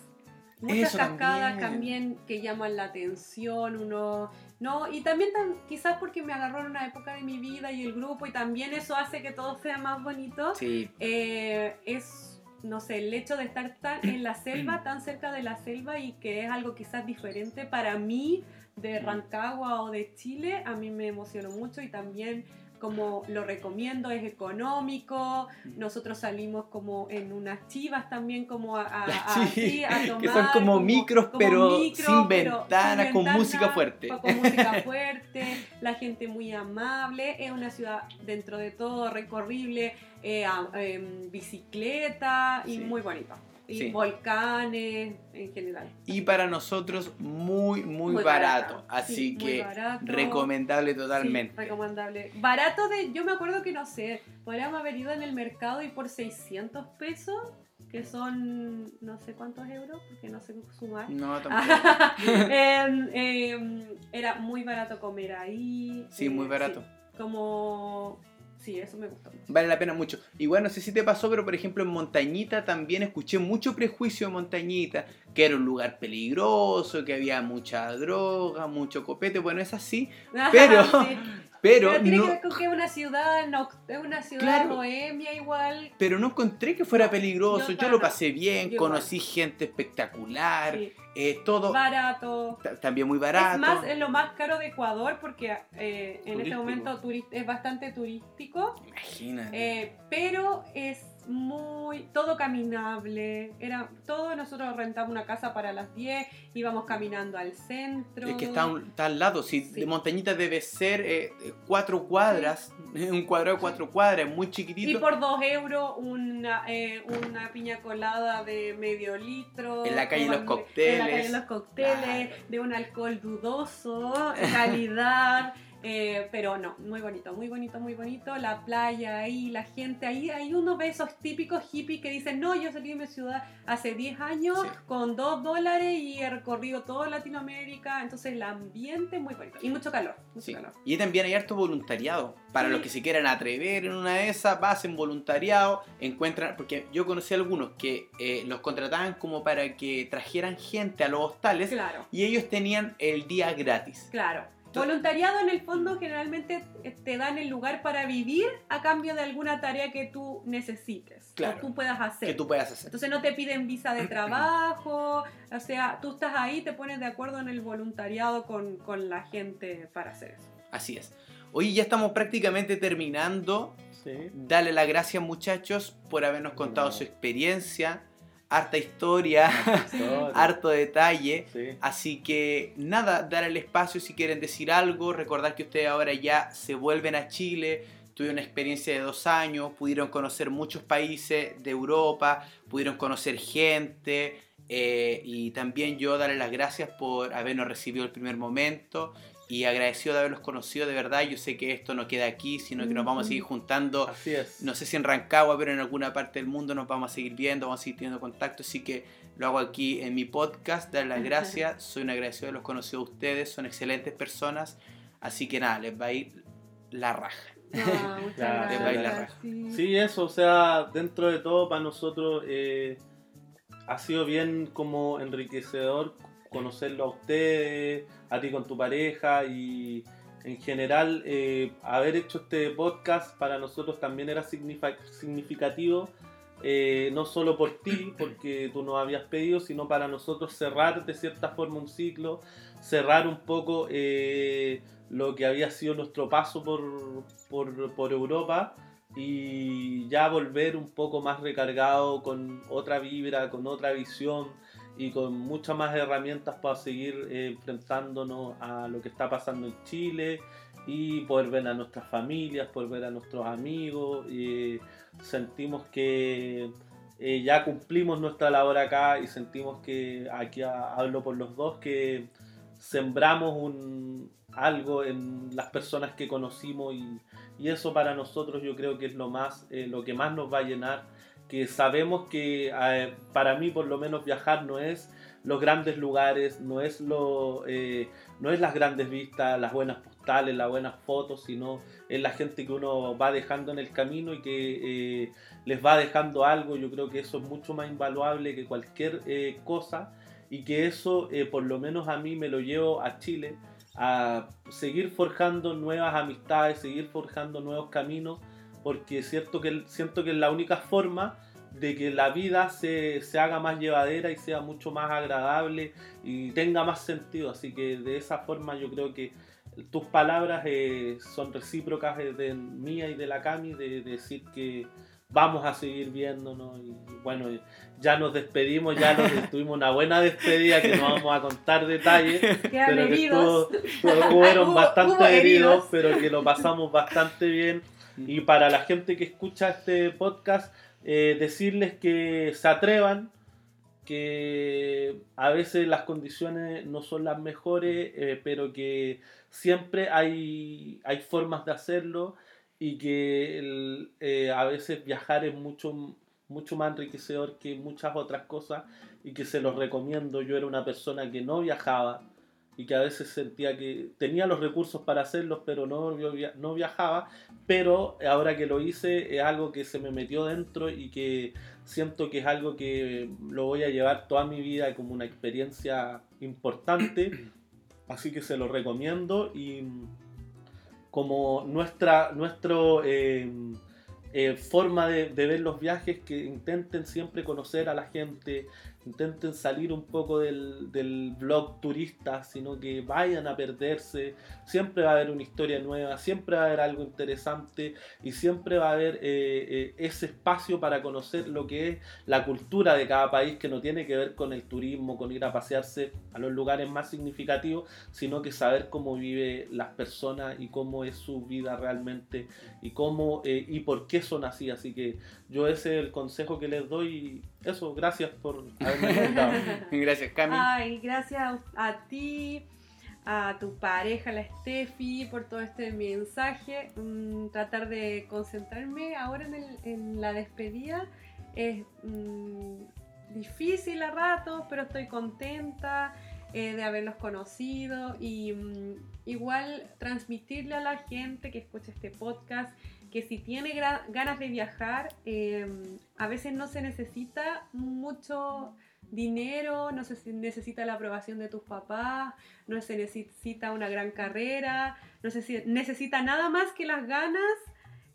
Muchas Eso cascadas también. también. que llaman la atención, uno... No, y también tan- quizás porque me agarró en una época de mi vida y el grupo y también eso hace que todo sea más bonito. Sí, Eh, es, no sé, el hecho de estar tan en la (clears throat) selva, tan cerca de la selva y que es algo quizás diferente para mí de Rancagua o de Chile, a mí me emocionó mucho y también como lo recomiendo, es económico, nosotros salimos como en unas chivas también como a, a- (laughs) a- Sí, así, a que tomar, son como micros, pero sin pero ventanas, sin con ventana, música fuerte. Con música (laughs) fuerte, la gente muy amable, es una ciudad dentro de todo recorrible, eh, em, bicicleta y Sí. muy bonita. Y Sí. volcanes en general. Y para nosotros muy, muy, Muy barato. barato, Así sí, que barato. recomendable Sí, totalmente. recomendable. Barato de, yo me acuerdo que no sé, podríamos haber ido en el mercado y por 600 pesos, que son no sé cuántos euros, porque no sé sumar. No, (laughs) tampoco. Em, em, era muy barato comer ahí. Sí, muy barato. sí, como, sí, eso me gustó. mucho. Vale la pena mucho. Igual no sé si te pasó, pero por ejemplo en Montañita también escuché mucho prejuicio de Montañita, que era un lugar peligroso, que había mucha droga, mucho copete. Bueno, es así, (laughs) Pero- Sí. Pero, Pero tiene no, que ver con que es una ciudad, noc- es una ciudad Claro. bohemia igual. pero no encontré que fuera No, peligroso. yo Yo, lo pasé bien, conocí gente espectacular, sí, eh, todo barato. ta- también muy barato. Es más, es lo más caro de Ecuador porque eh, en este momento es bastante turístico, Imagínate. eh, pero es muy todo caminable. Era todo nosotros rentamos una casa para las 10, íbamos caminando al centro. Es que está, un- está al lado, si Sí. de Montañita debe ser eh, cuatro cuadras, (laughs) un cuadrado de cuatro cuadras, muy y chiquitito. por dos euros una, eh, una piña colada de medio litro. En la calle Los tomando- Cócteles. En la calle Los Cócteles, de un alcohol dudoso, calidad. (laughs) eh, pero no, muy bonito, muy bonito, muy bonito. La playa ahí, la gente ahí. Hay uno de esos típicos hippies que dicen: No, yo salí de mi ciudad hace 10 años Sí. con 2 dólares y he recorrido toda Latinoamérica. Entonces, el ambiente muy bonito. Y mucho calor. Mucho Sí. calor. Y también hay harto voluntariado. Para Sí. los que se quieran atrever en una de esas, hacen voluntariado, encuentran, porque yo conocí algunos que eh, los contrataban como para que trajeran gente a los hostales Claro. y ellos tenían el día gratis. Claro. Voluntariado en el fondo generalmente te dan el lugar para vivir a cambio de alguna tarea que tú necesites Claro. o tú puedas hacer. Que tú puedas hacer. Entonces no te piden visa de (clears throat) trabajo, o sea, tú estás ahí, te pones de acuerdo en el voluntariado con, con la gente para hacer eso. Así es. Hoy ya estamos prácticamente terminando. Sí. Dale las gracias muchachos por habernos contado su experiencia. Harta historia, (laughs) Historia. harto detalle. Sí. Así que nada, dar el espacio si quieren decir algo, recordar que ustedes ahora ya se vuelven a Chile, tuvieron una experiencia de dos años, pudieron conocer muchos países de Europa, pudieron conocer gente eh, y también yo darles las gracias por habernos recibido el primer momento y agradecido de haberlos conocido de verdad. Yo sé que esto no queda aquí, sino que nos vamos a seguir juntando Así es. no sé si en Rancagua, pero en alguna parte del mundo nos vamos a seguir viendo, vamos a seguir teniendo contacto, así que lo hago aquí en mi podcast, dar las gracias, soy un agradecido de los conocidos a ustedes, son excelentes personas, así que nada, les va a ir la raja. Ah, muchas Claro, (laughs) gracias. de bailar. sí. Sí, eso, o sea, dentro de todo para nosotros eh, ha sido bien como enriquecedor conocerlo a ustedes, a ti con tu pareja y en general eh, haber hecho este podcast para nosotros también era significativo, eh, no solo por ti, porque tú nos habías pedido, sino para nosotros cerrar de cierta forma un ciclo, cerrar un poco eh, lo que había sido nuestro paso por, por, por Europa y ya volver un poco más recargado con otra vibra, con otra visión y con muchas más herramientas para seguir eh, enfrentándonos a lo que está pasando en Chile y poder ver a nuestras familias, poder ver a nuestros amigos. y sentimos que eh, ya cumplimos nuestra labor acá y sentimos que aquí hablo por los dos que sembramos algo en las personas que conocimos y, y eso para nosotros yo creo que es lo más eh, lo que más nos va a llenar que sabemos que eh, para mí por lo menos viajar no es los grandes lugares no es lo eh, no es las grandes vistas las buenas postales las buenas fotos sino es la gente que uno va dejando en el camino y que eh, les va dejando algo. Yo creo que eso es mucho más invaluable que cualquier eh, cosa y que eso eh, por lo menos a mí me lo llevo a Chile a seguir forjando nuevas amistades, seguir forjando nuevos caminos, porque es cierto que, siento que es la única forma de que la vida se, se haga más llevadera y sea mucho más agradable y tenga más sentido. Así que de esa forma yo creo que tus palabras eh, son recíprocas eh, de mía y de la Cami, de, de decir que vamos a seguir viéndonos y bueno, ya nos despedimos, ya nos (laughs) tuvimos una buena despedida que no vamos a contar detalles, (laughs) Quedan pero que heridos. estuvo- estuvo- hubieron (laughs) Hubo- bastante hubo heridos, heridos. pero que lo pasamos bastante bien. Y para la gente que escucha este podcast, eh, decirles que se atrevan, que a veces las condiciones no son las mejores, eh, pero que siempre hay, hay formas de hacerlo y que eh, a veces viajar es mucho, mucho más enriquecedor que muchas otras cosas y que se los recomiendo. Yo era una persona que no viajaba y que a veces sentía que tenía los recursos para hacerlos, pero no, no viajaba. Pero ahora que lo hice es algo que se me metió dentro y que siento que es algo que lo voy a llevar toda mi vida como una experiencia importante. (clears throat) Así que se lo recomiendo y como nuestra nuestro, eh, eh, forma de ver los viajes, que intenten siempre conocer a la gente, intenten salir un poco del, del blog turista, sino que vayan a perderse. Siempre va a haber una historia nueva, siempre va a haber algo interesante y siempre va a haber eh, eh, ese espacio para conocer lo que es la cultura de cada país, que no tiene que ver con el turismo, con ir a pasearse a los lugares más significativos, sino que saber cómo vive las personas y cómo es su vida realmente y cómo eh, y por qué son así. Así que yo ese es el consejo que les doy. Eso, gracias por haberme (laughs) invitado. Gracias, Cami. Ay, gracias a, a ti, a tu pareja, la Steffi, por todo este mensaje. Mm, tratar de concentrarme ahora en, el- en la despedida es mm, difícil a ratos, pero estoy contenta eh, de haberlos conocido y mm, igual transmitirle a la gente que escucha este podcast que si tiene ganas de viajar, eh, a veces no se necesita mucho dinero, no se necesita la aprobación de tus papás, no se necesita una gran carrera, no se si- necesita nada más que las ganas,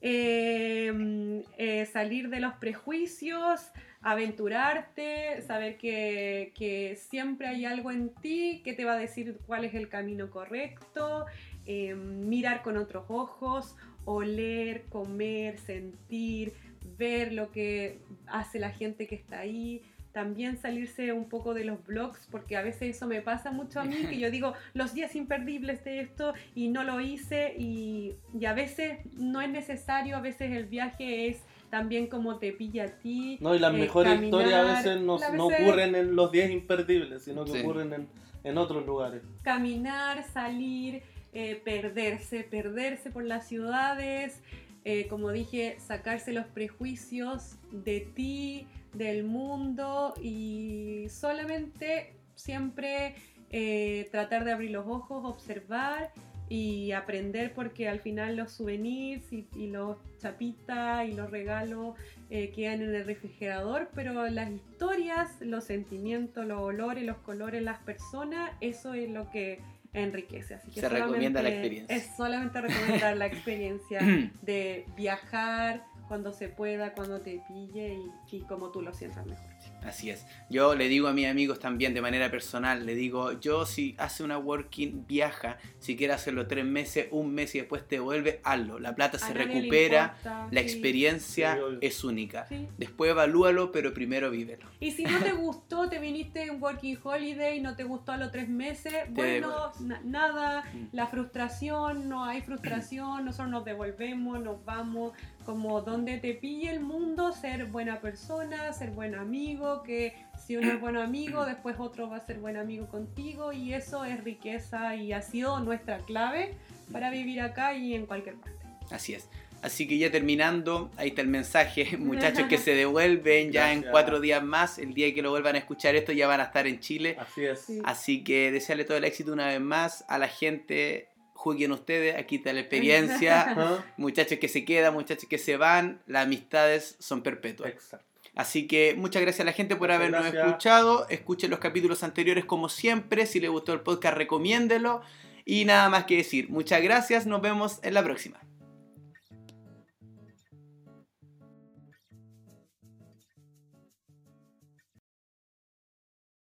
eh, eh, salir de los prejuicios, aventurarte, saber que, siempre hay algo en ti que te va a decir cuál es el camino correcto, eh, mirar con otros ojos, oler, comer, sentir, ver lo que hace la gente que está ahí, también salirse un poco de los blogs, porque a veces eso me pasa mucho a mí, que yo (laughs) digo los días imperdibles de esto y no lo hice y, y a veces no es necesario, a veces el viaje es también como te pilla a ti. No, y las eh, mejores caminar, historias a veces no, no ocurren en los días imperdibles, sino que Sí. ocurren en, en otros lugares. Caminar, salir, eh, perderse, perderse por las ciudades, eh, como dije, sacarse los prejuicios de ti, del mundo y solamente siempre eh, tratar de abrir los ojos, observar y aprender porque al final los souvenirs y, los chapitas y los regalos eh, quedan en el refrigerador, pero las historias, los sentimientos, los olores, los colores, las personas, eso es lo que enriquece. Así que Se recomienda la experiencia. Es solamente recomendar la experiencia (clears throat) de viajar cuando se pueda, cuando te pille y, y como tú lo sientas mejor. Así es. Yo le digo a mis amigos también de manera personal, le digo, yo si hace una working, viaja, si quiere hacerlo tres meses, un mes y después te vuelve, hazlo. La plata A se recupera, importa, la sí, experiencia Sí, es única. sí. Después evalúalo, pero primero vívelo. Y si no te gustó, te viniste en Working Holiday, no te gustó a los tres meses, bueno, na- nada, Mm. la frustración, no hay frustración, nosotros nos devolvemos, nos vamos, como donde te pille el mundo, ser buena persona, ser buen amigo, que si uno es buen amigo, (clears throat) después otro va a ser buen amigo contigo y eso es riqueza y ha sido nuestra clave para vivir acá y en cualquier parte. Así es. Así que ya terminando, ahí está el mensaje. (laughs) Muchachos que (laughs) se devuelven ya en cuatro días más. El día que lo vuelvan a escuchar esto ya van a estar en Chile. Así es. Sí. Así que desearle todo el éxito una vez más a la gente. Juzguen ustedes, aquí está la experiencia. (laughs) Muchachos que se quedan, muchachos que se van, las amistades son perpetuas. Exacto. Así que muchas gracias a la gente por Muchas habernos gracias. escuchado. Escuchen los capítulos anteriores como siempre. Si les gustó el podcast, recomiéndelo. Y nada más que decir. Muchas gracias. Nos vemos en la próxima.